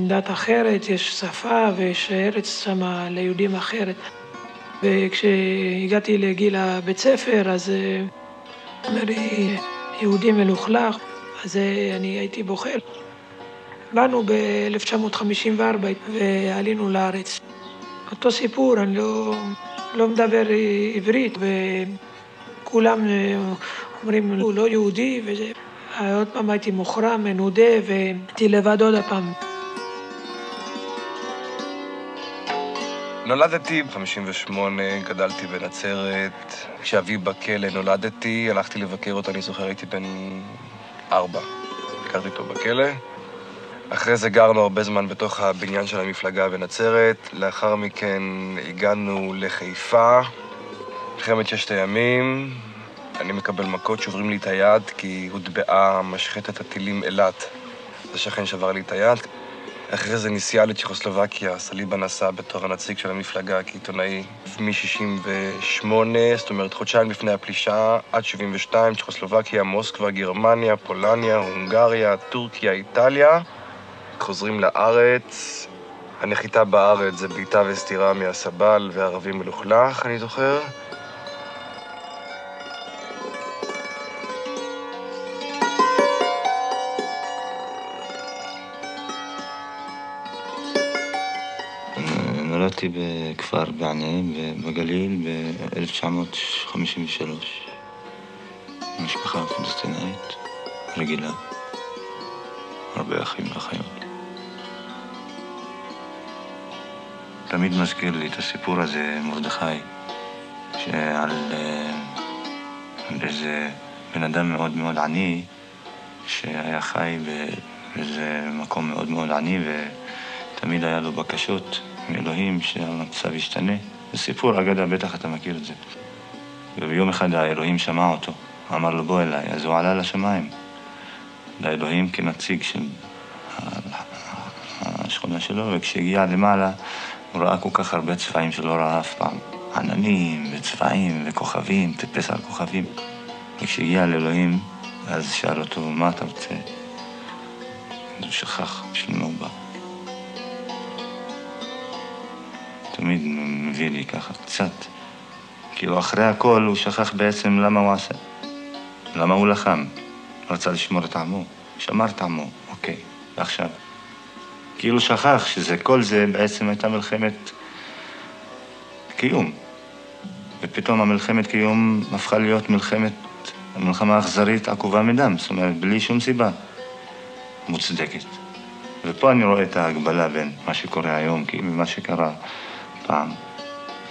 דת אחרת, יש שפה ויש ארץ שם ליהודים אחרת. וכשהגעתי לגיל הבית ספר, אז אה, אמר לי, יהודי מלוכלך. אז אני הייתי בוחר. באנו ב-1954 ועלינו לארץ. אותו סיפור, אני לא, לא מדבר עברית, וכולם אומרים, הוא לא יהודי, וזה... עוד פעם הייתי מוחרם, מנודה, והייתי לבד עוד הפעם. נולדתי ב-58, גדלתי בנצרת. כשאבי בכלא נולדתי, הלכתי לבקר אותו, אני זוכר, הייתי בן ארבע. ביקרתי אותו בכלא. אחרי זה גרנו הרבה זמן בתוך הבניין של המפלגה בנצרת. לאחר מכן הגענו לחיפה. מלחמת ששת הימים, אני מקבל מכות, שוברים לי את היד כי הוטבעה משחטת הטילים אילת. זה שכן שבר לי את היד. אחרי זה נסיעה לצ'כוסלובקיה, סליבה נסע בתור הנציג של המפלגה כעיתונאי מ-68, זאת אומרת חודשיים לפני הפלישה, עד 72, צ'כוסלובקיה, מוסקבה, גרמניה, פולניה, הונגריה, טורקיה, איטליה. חוזרים לארץ, הנחיתה בארץ זה בעיטה וסתירה מהסבל וערבי מלוכלך, אני זוכר. נולדתי בכפר בענה בגליל ב-1953. משפחה פלסטינאית רגילה, הרבה אחים ואחיות. תמיד מזכיר לי את הסיפור הזה, מרדכי, שעל אה, איזה בן אדם מאוד מאוד עני, שהיה חי באיזה מקום מאוד מאוד עני, ותמיד היה לו בקשות מאלוהים שהמצב ישתנה. זה סיפור אגדה, בטח אתה מכיר את זה. וביום אחד האלוהים שמע אותו, אמר לו בוא אליי, אז הוא עלה לשמיים, לאלוהים כנציג של השכונה שלו, וכשהגיע למעלה הוא ראה כל כך הרבה צבעים שלא ראה אף פעם. עננים וצבעים וכוכבים, טיפס על כוכבים. וכשהגיע לאלוהים, אז שאל אותו, מה אתה רוצה? אז הוא שכח בשביל מה הוא בא. תמיד מביא לי ככה, קצת. כאילו, אחרי הכל הוא שכח בעצם למה הוא עשה. למה הוא לחם. רצה לשמור את עמו. שמר את עמו, אוקיי, ועכשיו? כאילו שכח שזה, כל זה בעצם הייתה מלחמת קיום. ופתאום המלחמת קיום הפכה להיות מלחמת, מלחמה אכזרית עקובה מדם, זאת אומרת, בלי שום סיבה מוצדקת. ופה אני רואה את ההגבלה בין מה שקורה היום ומה שקרה פעם.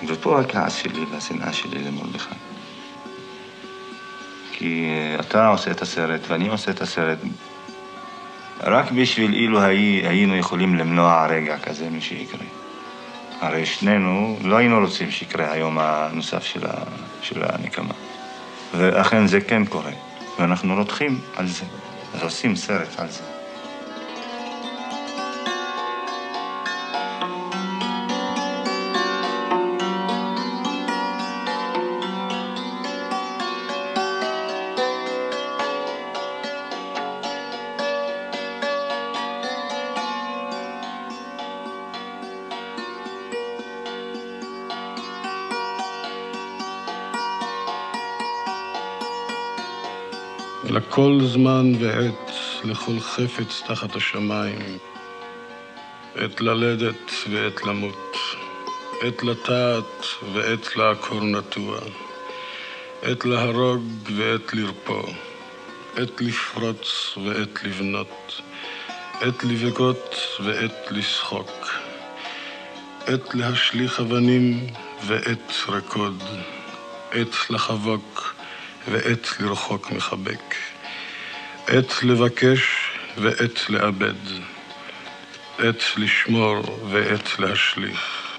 ופה הכעס שלי והשנאה שלי למרדכי. כי אתה עושה את הסרט ואני עושה את הסרט רק בשביל אילו היינו יכולים למנוע רגע כזה משיקרה. הרי שנינו לא היינו רוצים שיקרה היום הנוסף של, ה, של הנקמה. ואכן זה כן קורה, ואנחנו רותחים על זה, אז עושים סרט על זה. לכל זמן ועת, לכל חפץ תחת השמיים, עת ללדת ועת למות, עת לטעת ועת לעקור נטוע, עת להרוג ועת לרפוא, עת לפרוץ ועת לבנות, עת לבכות ועת לשחוק, עת להשליך אבנים ועת רקוד, עת לחבוק ועת לרחוק מחבק, עת לבקש ועת לאבד, עת לשמור ועת להשליך,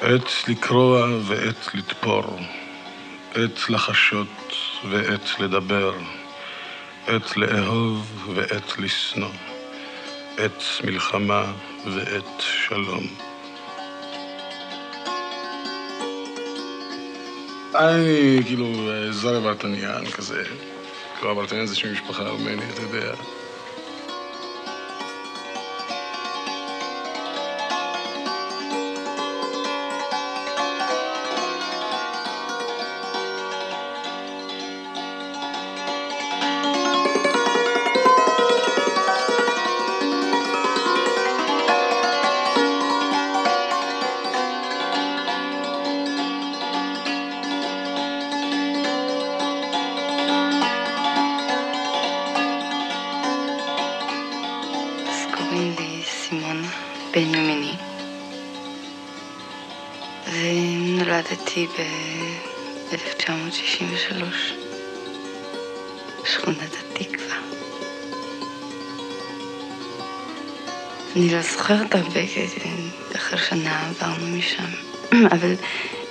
עת לקרוע ועת לתפור, עת לחשות ועת לדבר, עת לאהוב ועת לשנוא, עת מלחמה ועת שלום. אני כאילו זר ברטניאן כזה. כאילו ברטניאן זה שם משפחה ארמנית, אתה יודע. זוכרת הרבה, אחרי שנה עברנו משם, אבל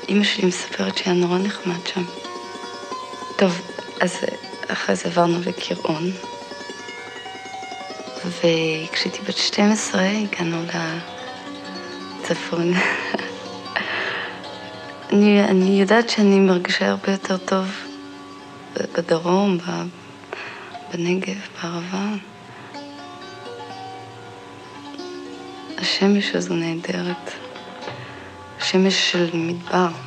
אימא שלי מספרת שהיה נורא נחמד שם. טוב, אז אחרי זה עברנו לקירעון, וכשהייתי בת 12 הגענו לצפון. אני, אני יודעת שאני מרגישה הרבה יותר טוב בדרום, בנגב, בערבה. השמש הזו נהדרת. שמש של מדבר.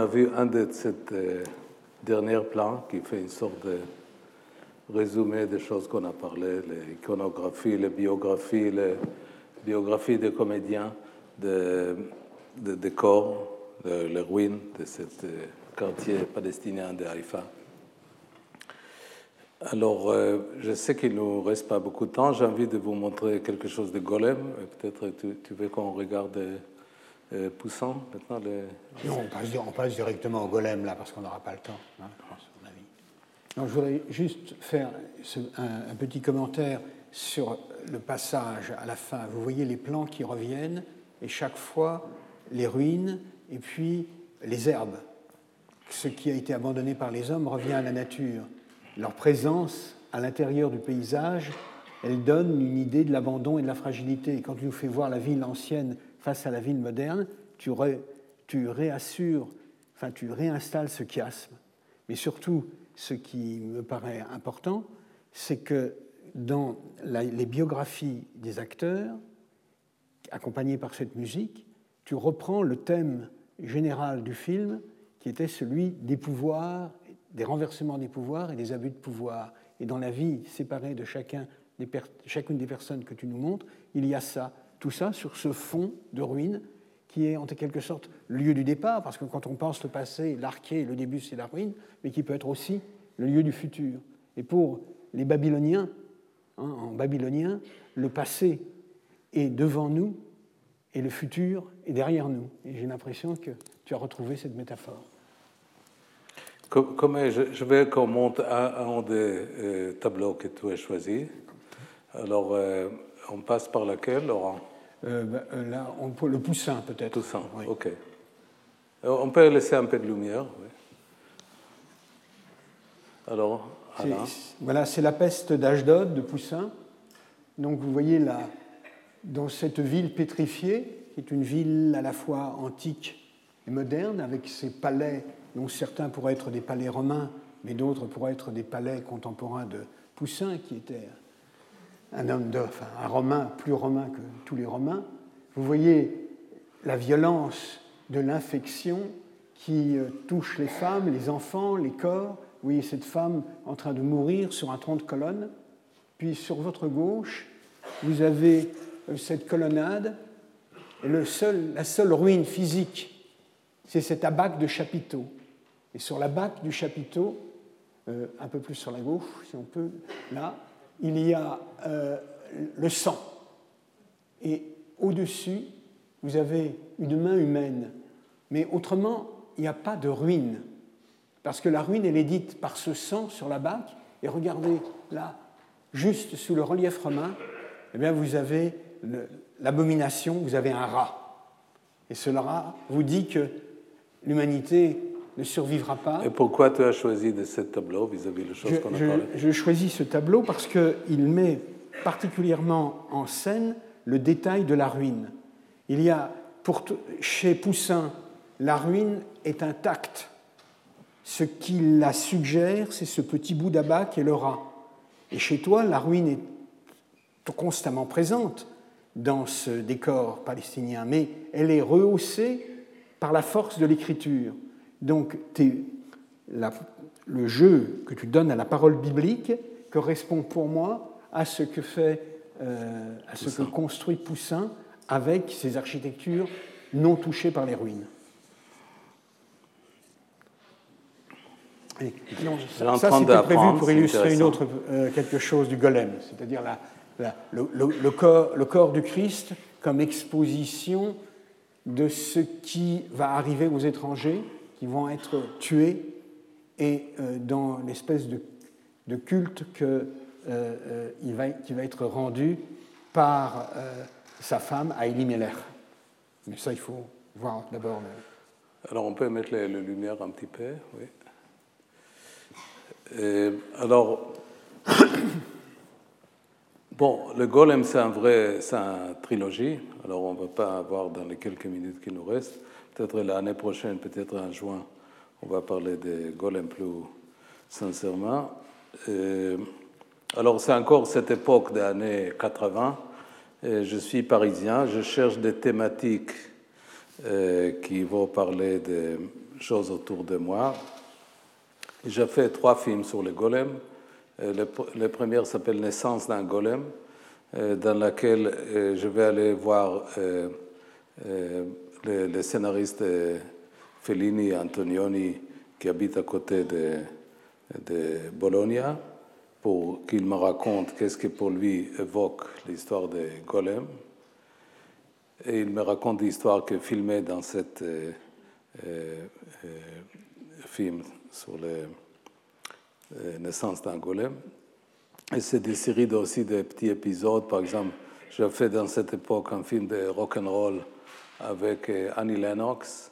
A vu un de ces euh, derniers plans qui fait une sorte de résumé des choses qu'on a parlé, l'iconographie, les biographies, les biographies des comédiens, des de décors, de, les ruines de ce euh, quartier palestinien de Haïfa. Alors, euh, je sais qu'il ne nous reste pas beaucoup de temps. J'ai envie de vous montrer quelque chose de golem. Peut-être tu, tu veux qu'on regarde euh, poussant maintenant les... Non, on passe, directement au golem là parce qu'on n'aura pas le temps, hein, je voudrais juste faire un, petit commentaire sur le passage à la fin. Vous voyez les plans qui reviennent et chaque fois les ruines et puis les herbes. Ce qui a été abandonné par les hommes revient à la nature. Leur présence à l'intérieur du paysage, elle donne une idée de l'abandon et de la fragilité. Quand tu nous fais voir la ville ancienne face à la ville moderne, tu, réassures, enfin tu réinstalles ce chiasme. Mais surtout, ce qui me paraît important, c'est que dans les biographies des acteurs, accompagnés par cette musique, tu reprends le thème général du film qui était celui des pouvoirs, des renversements des pouvoirs et des abus de pouvoir. Et dans la vie séparée de chacun chacune des personnes que tu nous montres, il y a ça. Tout ça sur ce fond de ruines qui est en quelque sorte le lieu du départ, parce que quand on pense le passé, l'arché, le début, c'est la ruine, mais qui peut être aussi le lieu du futur. Et pour les Babyloniens, hein, en babylonien, le passé est devant nous et le futur est derrière nous. Et j'ai l'impression que tu as retrouvé cette métaphore. Je, veux qu'on monte un, des euh, tableaux que tu as choisi. Alors, euh, on passe par laquelle, Laurent? Euh, ben, Là, on le poussin peut-être. Poussin, ok. On peut laisser un peu de lumière. Oui. Alors, voilà, c'est la peste d'Ashdod, de Poussin. Donc, vous voyez là, dans cette ville pétrifiée, qui est une ville à la fois antique et moderne, avec ses palais dont certains pourraient être des palais romains, mais d'autres pourraient être des palais contemporains de Poussin, qui était un homme de, un romain plus romain que tous les romains. Vous voyez la violence de l'infection qui euh, touche les femmes, les enfants, les corps. Vous voyez cette femme en train de mourir sur un tronc de colonne. Puis sur votre gauche, vous avez euh, cette colonnade. Et le seul, la seule ruine physique, c'est cet abac de chapiteau. Et sur la bac du chapiteau, euh, un peu plus sur la gauche, si on peut, là, il y a euh, le sang. Et au-dessus, vous avez une main humaine. Mais autrement, il n'y a pas de ruine. Parce que la ruine, elle est dite par ce sang sur la bac. Et regardez, là, juste sous le relief romain, eh bien, vous avez l'abomination, vous avez un rat. Et ce rat vous dit que l'humanité ne survivra pas. Et pourquoi tu as choisi de ce tableau vis-à-vis des choses qu'on a parlé? Je choisis ce tableau parce qu'il met particulièrement en scène le détail de la ruine. Il y a, pour, chez Poussin, la ruine est intacte. Ce qui la suggère, c'est ce petit bout d'abat qui est le rat. Et chez toi, la ruine est constamment présente dans ce décor palestinien, mais elle est rehaussée par la force de l'écriture. Donc le jeu que tu donnes à la parole biblique correspond pour moi à ce que fait, euh, à ce que construit Poussin avec ses architectures non touchées par les ruines. ça, c'était prévu pour illustrer une autre, euh, quelque chose du golem, c'est-à-dire le, corps, le corps du Christ comme exposition de ce qui va arriver aux étrangers qui vont être tués et euh, dans l'espèce de, culte que, euh, euh, il va, qui va être rendu par sa femme Aïli Meller. Mais ça, il faut voir d'abord. Alors, on peut mettre les, lumières un petit peu, oui. alors, bon, le Golem, c'est un vrai, c'est une trilogie. Alors, on ne va pas avoir dans les quelques minutes qui nous restent. Peut-être l'année prochaine, peut-être en juin, on va parler des golems plus sincèrement. alors, c'est encore cette époque des années 80. je suis parisien, je cherche des thématiques euh, qui vont parler des choses autour de moi. J'ai fait trois films sur les golems. Le, le premier s'appelle Naissance d'un golem, euh, dans lequel euh, je vais aller voir les, scénaristes Fellini et Antonioni qui habitent à côté de, de Bologna pour qu'il me raconte qu'est-ce que pour lui évoque l'histoire des golems. Et il me raconte l'histoire que filmée dans cet euh, euh, film sur la euh, naissance d'un golem. Et c'est des séries aussi de petits épisodes. Par exemple, j'ai fait dans cette époque un film de rock and roll avec euh, Annie Lennox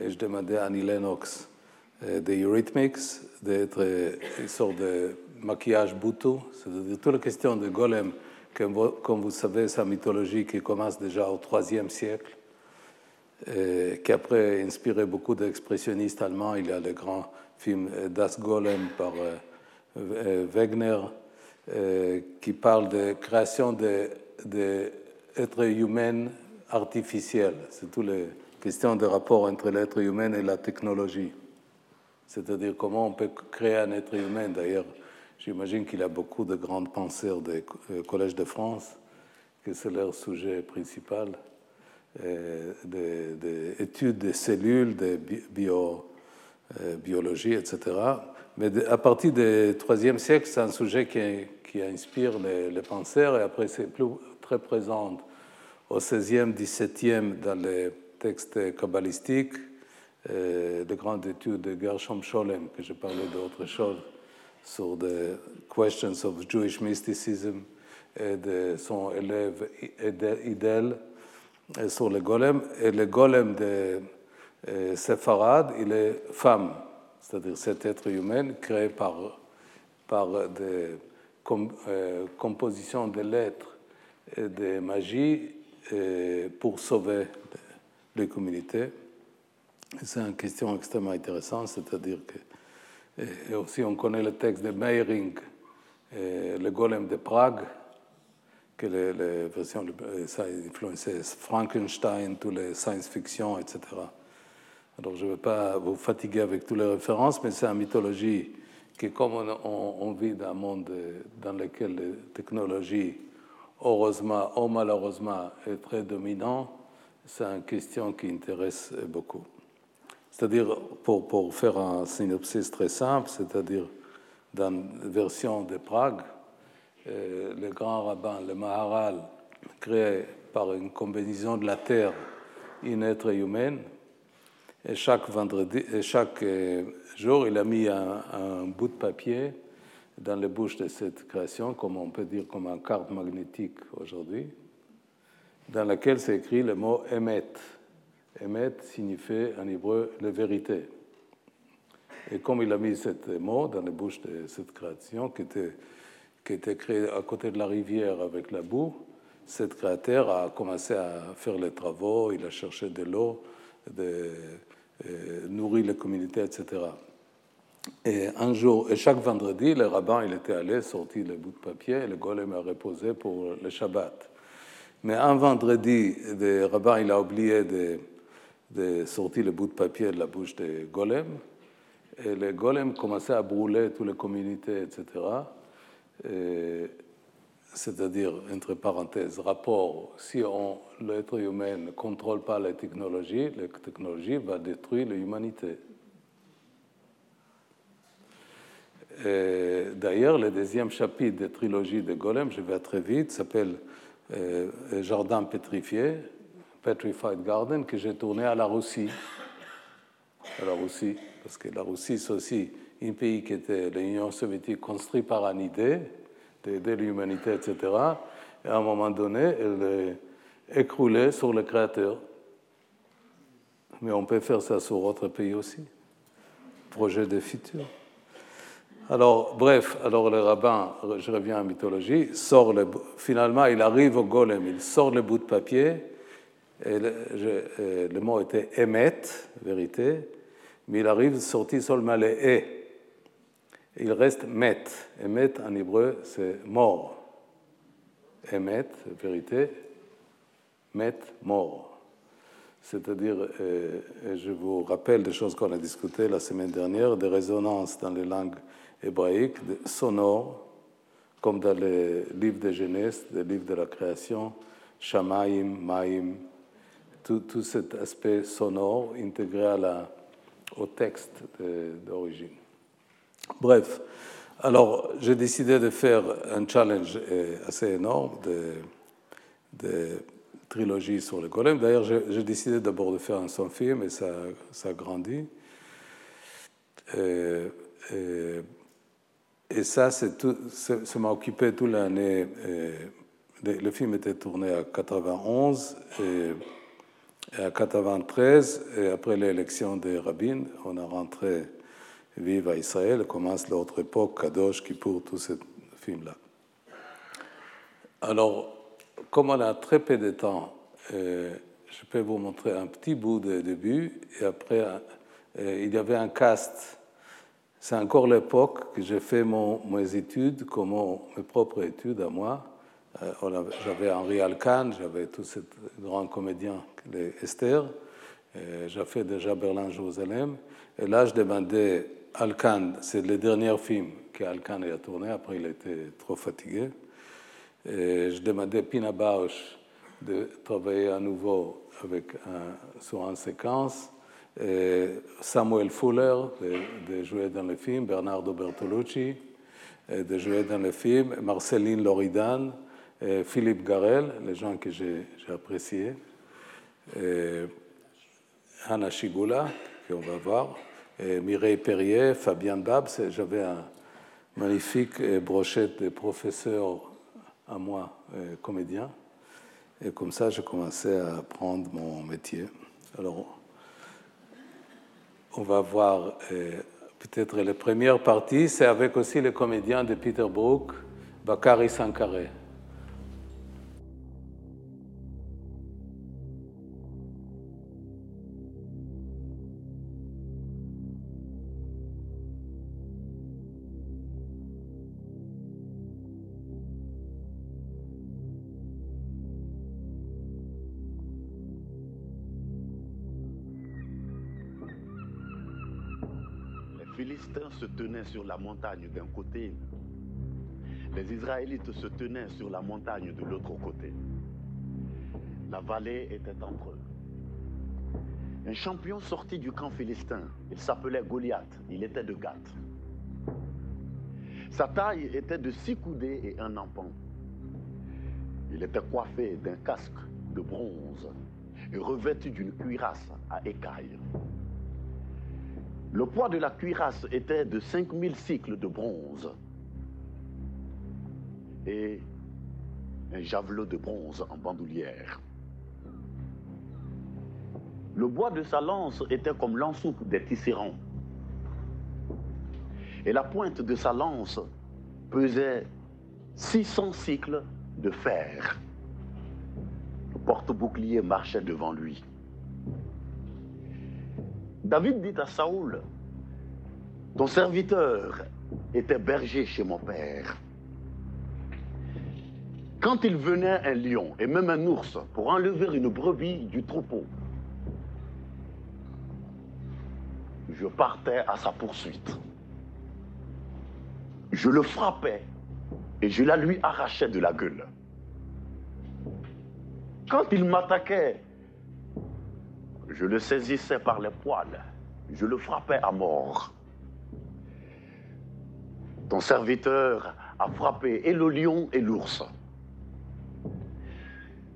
et je demandais à Annie Lennox euh, des Eurythmics d'être euh, une sorte de maquillage boutou, c'est-à-dire toute la question de golem, comme vous savez, sa mythologie qui commence déjà au IIIe siècle, et qui après a inspiré beaucoup d'expressionnistes allemands. Il y a le grand film Das Golem par Wegner, qui parle de création d'êtres humains artificiels. C'est toutes les questions de rapport entre l'être humain et la technologie. C'est-à-dire comment on peut créer un être humain. D'ailleurs, j'imagine qu'il y a beaucoup de grands penseurs des collèges de France, que c'est leur sujet principal, des, des, études des cellules, de bio, biologie, etc. Mais à partir du IIIe siècle, c'est un sujet qui, qui inspire les, les, penseurs, et après c'est plus très présent au XVIe, XVIIe dans les textes kabbalistiques, euh, de grandes études de Gershom Scholem, que je parlais d'autres choses, sur the questions of Jewish mysticism, et de son élève Idel sur le golem. Et le golem de euh, Sepharad, il est femme c'est-à-dire cet être humain créé par, par des euh, compositions de lettres et de magie euh, pour sauver les communautés. C'est une question extrêmement intéressante, c'est-à-dire que et aussi on connaît le texte de Meyring, le golem de Prague, que les, les versions, ça a influencé Frankenstein, tous les science-fiction, etc. Alors je ne vais pas vous fatiguer avec toutes les références, mais c'est une mythologie qui, comme on, vit dans un monde dans lequel la technologie, heureusement ou malheureusement, est très dominante, c'est une question qui intéresse beaucoup. C'est-à-dire, pour, pour, faire un synopsis très simple, c'est-à-dire dans la version de Prague, euh, le grand rabbin, le Maharal, créé par une combinaison de la terre et un être humain, et chaque, vendredi, chaque euh, jour, il a mis un, bout de papier dans les bouches de cette création, comme on peut dire comme une carte magnétique aujourd'hui, dans laquelle c'est écrit le mot Emet. Emet signifie en hébreu la vérité. Et comme il a mis ce mot dans les bouches de cette création, qui était, qui était créée à côté de la rivière avec la boue, cette créateur a commencé à faire les travaux, il a cherché de l'eau, de, euh, nourrir la communauté, etc. Et un jour, chaque vendredi, le rabbin il était allé sortir le bout de papier et le golem a reposé pour le Shabbat. Mais un vendredi, le rabbin il a oublié de, de, sortir le bout de papier de la bouche du golem. Et le golem commençait à brûler toutes les communautés, etc. Et c'est-à-dire, entre parenthèses, rapport, si l'être humain ne contrôle pas la technologie, la technologie va détruire l'humanité. D'ailleurs, le deuxième chapitre de trilogie de Golem, je vais très vite, s'appelle euh, Jardin pétrifié, Petrified Garden, que j'ai tourné à la Russie. À la Russie, parce que la Russie, c'est aussi un pays qui était l'Union soviétique construit par une idée, d'aider l'humanité, etc. Et à un moment donné, elle est écroulée sur le Créateur. Mais on peut faire ça sur d'autres pays aussi. Projet de futur. Alors, bref, alors le rabbin, je reviens à la mythologie, sort le, finalement, il arrive au golem, il sort le bout de papier, et le, mot était émet, vérité, mais il arrive sortir seulement le et il reste met. Et met en hébreu, c'est mort. Emet, vérité, met, mort. C'est-à-dire, euh, je vous rappelle des choses qu'on a discutées la semaine dernière, des résonances dans les langues hébraïques, sonores, comme dans les livres de Genèse, les livres de la création, Shamaim, Maim, tout, cet aspect sonore intégré au texte d'origine. Bref, alors j'ai décidé de faire un challenge euh, assez énorme de, trilogie sur le golem. D'ailleurs, j'ai décidé d'abord de faire un sans film et ça, ça grandit. Et, euh, et, et ça, ça m'a occupé toute l'année. Euh, le film était tourné à 91 et à 93, et après l'élection des rabbins, on a rentré Vive à Israël, commence l'autre époque, Kadosh, qui pour tout ce film-là. Alors, comme on a très peu de temps, euh, je peux vous montrer un petit bout de début, et après, euh, il y avait un cast c'est encore l'époque que j'ai fait mon, mes études, comme mes propres études à moi. Euh, j'avais Henri Alcan, j'avais tous ces grands comédiens, les Esther. J'ai fait déjà Berlin-Jérusalem. Et là, je demandais Alcan, c'est le dernier film qu'Alcan a tourné, après il était trop fatigué. Je demandais Pina Bausch de travailler à nouveau avec sur une séquence. Samuel Fuller de, jouer dans le film, Bernardo Bertolucci de jouer dans le film, Marceline Loridan, Philippe Garel, les gens que j'ai appréciés, Anna Shigula, qu'on va voir, Mireille Perrier, Fabien Babs. J'avais un magnifique brochette de professeurs à moi, comédien. Et comme ça, j'ai commencé à apprendre mon métier. Alors, on va voir euh, peut-être la première partie, c'est avec aussi le comédien de Peter Brook, Bakari Sankare. Se tenaient sur la montagne d'un côté, les Israélites se tenaient sur la montagne de l'autre côté. La vallée était entre eux. Un champion sorti du camp philistin, il s'appelait Goliath, il était de Gath. Sa taille était de six coudées et un empan. Il était coiffé d'un casque de bronze et revêtu d'une cuirasse à écailles. Le poids de la cuirasse était de 5000 cycles de bronze et un javelot de bronze en bandoulière. Le bois de sa lance était comme l'ensoupe des tisserands. Et la pointe de sa lance pesait 600 cycles de fer. Le porte-bouclier marchait devant lui. David dit à Saoul, ton serviteur était berger chez mon père. Quand il venait un lion et même un ours pour enlever une brebis du troupeau, je partais à sa poursuite. Je le frappais et je la lui arrachais de la gueule. Quand il m'attaquait je le saisissais par les poils, je le frappais à mort. Ton serviteur a frappé et le lion et l'ours.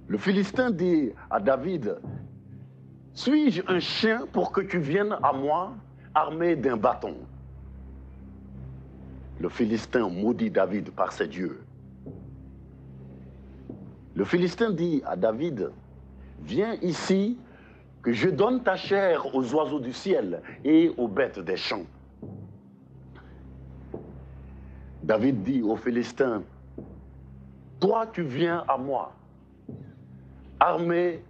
Le Philistin dit à David, suis-je un chien pour que tu viennes à moi armé d'un bâton? Le Philistin maudit David par ses dieux. Le Philistin dit à David, viens ici que je donne ta chair aux oiseaux du ciel et aux bêtes des champs. David dit aux Philistins, toi tu viens à moi, armé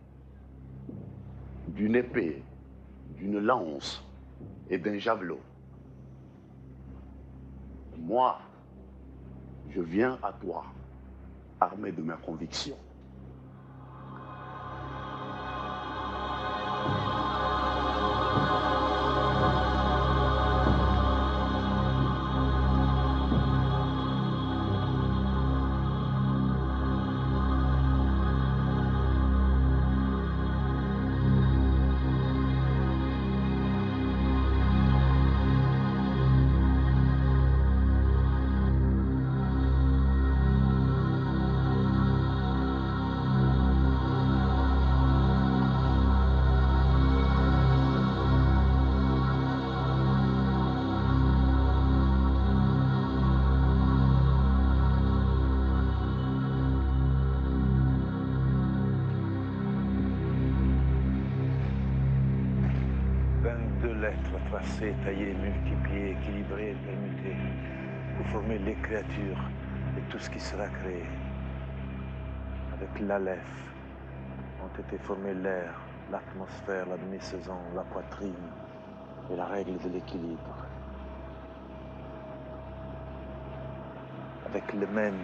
d'une épée, d'une lance et d'un javelot. Moi, je viens à toi, armé de ma conviction. Taillé, multiplié, équilibré, permuté, pour former les créatures et tout ce qui sera créé. Avec l'Aleph ont été formés l'air, l'atmosphère, la demi-saison, la poitrine et la règle de l'équilibre. avec le même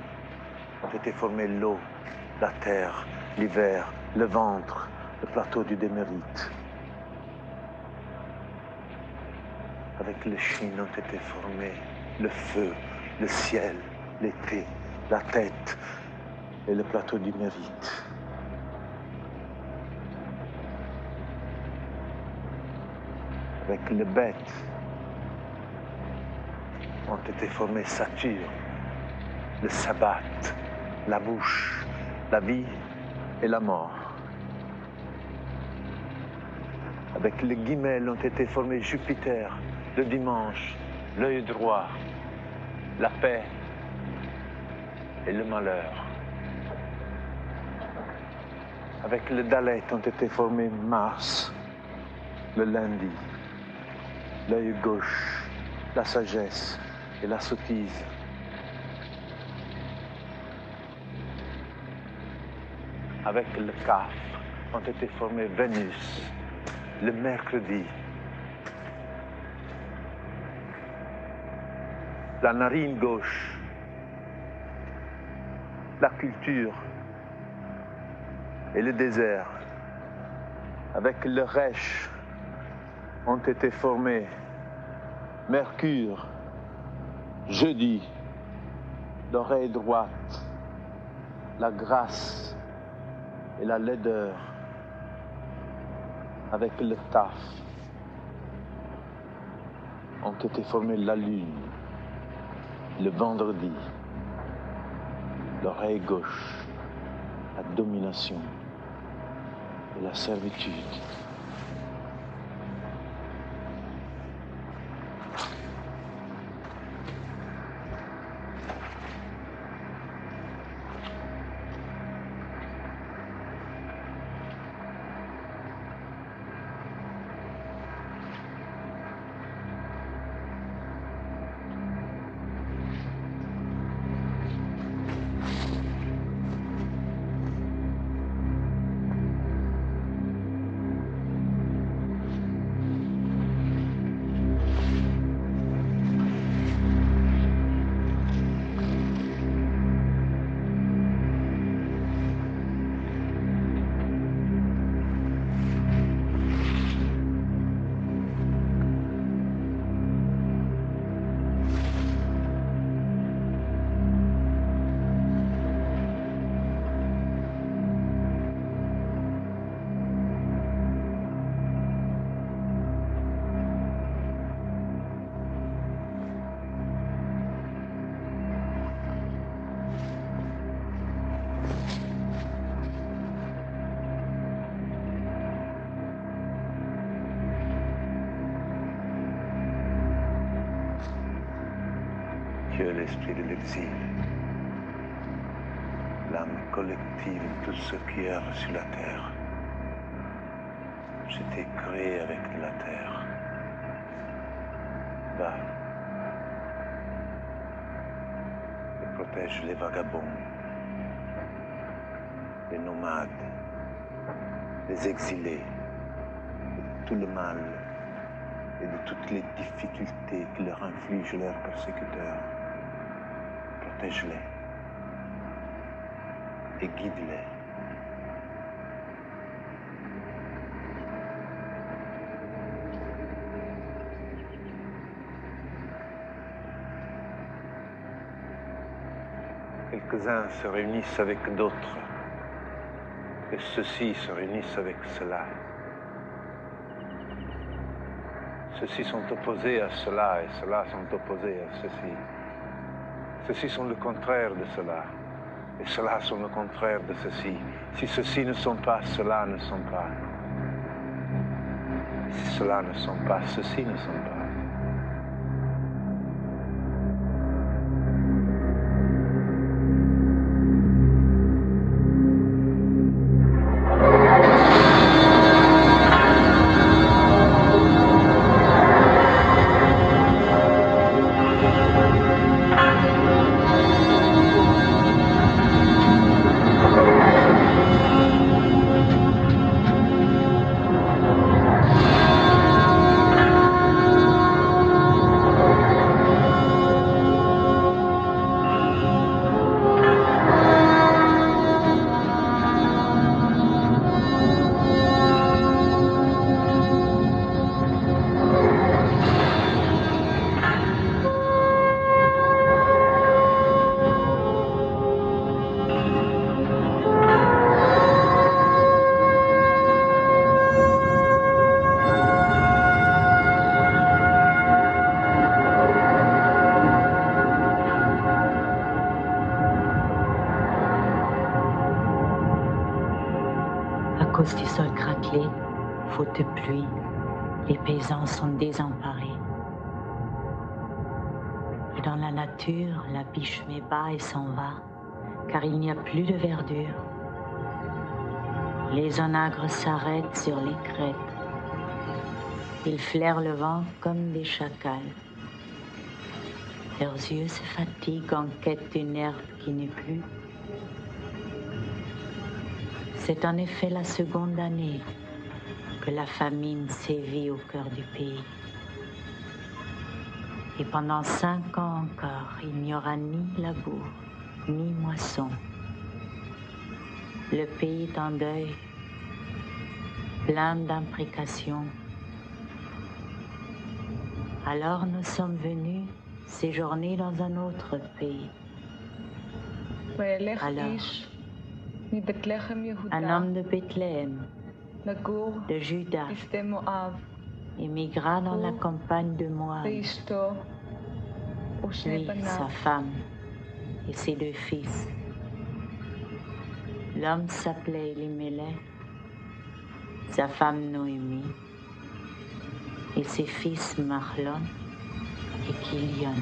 ont été formés l'eau, la terre, l'hiver, le ventre, le plateau du démérite. Avec le Chine ont été formés le feu, le ciel, l'été, la tête et le plateau du mérite. Avec le bête ont été formés Saturne, le sabbat, la bouche, la vie et la mort. Avec le guimel ont été formés Jupiter, le dimanche, l'œil droit, la paix et le malheur. Avec le dalet ont été formés Mars, le lundi, l'œil gauche, la sagesse et la sottise. Avec le caf ont été formés Vénus, le mercredi, la narine gauche, la culture et le désert. Avec le rêche ont été formés Mercure, jeudi, l'oreille droite, la grâce et la laideur. Avec le taf ont été formés la lune, le vendredi, l'oreille gauche, la domination et la servitude. Tout ce qui est sur la terre. J'étais créé avec la terre. Va et protège les vagabonds, les nomades, les exilés, de tout le mal et de toutes les difficultés que leur infligent leurs persécuteurs. Protège-les et guide-les. Quelques-uns se réunissent avec d'autres, et ceux-ci se réunissent avec cela. Ceux-ci sont opposés à cela et ceux-là sont opposés à ceci. Ceux-ci sont le contraire de cela et ceux-là sont le contraire de ceci. Si ceux-ci ne sont pas, ceux-là ne sont pas. Si ceux-là ne sont pas, ceux-ci ne sont pas. Faute de pluie, les paysans sont désemparés. Dans la nature, la biche met bas et s'en va, car il n'y a plus de verdure. Les onagres s'arrêtent sur les crêtes. Ils flairent le vent comme des chacals. Leurs yeux se fatiguent en quête d'une herbe qui n'est plus. C'est en effet la seconde année que la famine sévit au cœur du pays. Et pendant cinq ans encore, il n'y aura ni labour, ni moisson. Le pays est en deuil, plein d'imprécations. Alors nous sommes venus séjourner dans un autre pays. Alors, un homme de Bethléem, de Juda, émigra dans la campagne de Moab. Lui, sa femme et ses deux fils. L'homme s'appelait Elimelech, sa femme Noémie, et ses fils Marlon et Kilion.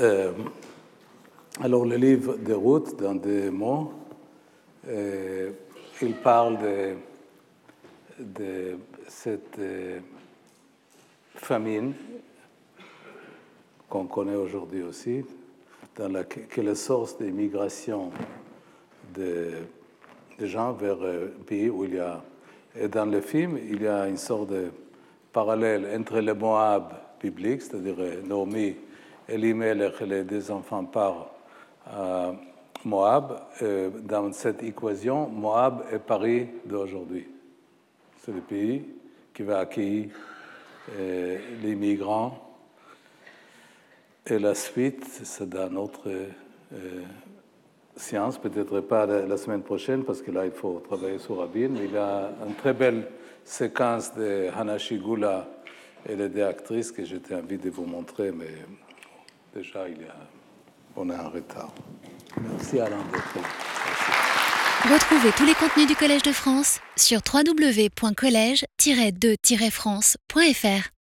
Euh, alors, le livre de route, dans des mots, euh, il parle de, de cette euh, famine qu'on connaît aujourd'hui aussi, dans la, qui est la source des migrations de, de gens vers un pays où il y a. Et dans le film, il y a une sorte de parallèle entre le Moab biblique, c'est-à-dire Naomi, Elimelech et les deux enfants partent à Moab. dans cette équation, Moab est Paris d'aujourd'hui. C'est le pays qui va accueillir les migrants. Et la suite, c'est dans notre science, peut-être pas la semaine prochaine, parce que là, il faut travailler sur Rabin. Il y a une très belle séquence de Hanashigula et les deux actrices que j'étais envie de vous montrer, mais déjà, il y a, on est en retard. Merci Alain Retrouvez tous les contenus du Collège de France sur www.colège-2-france.fr.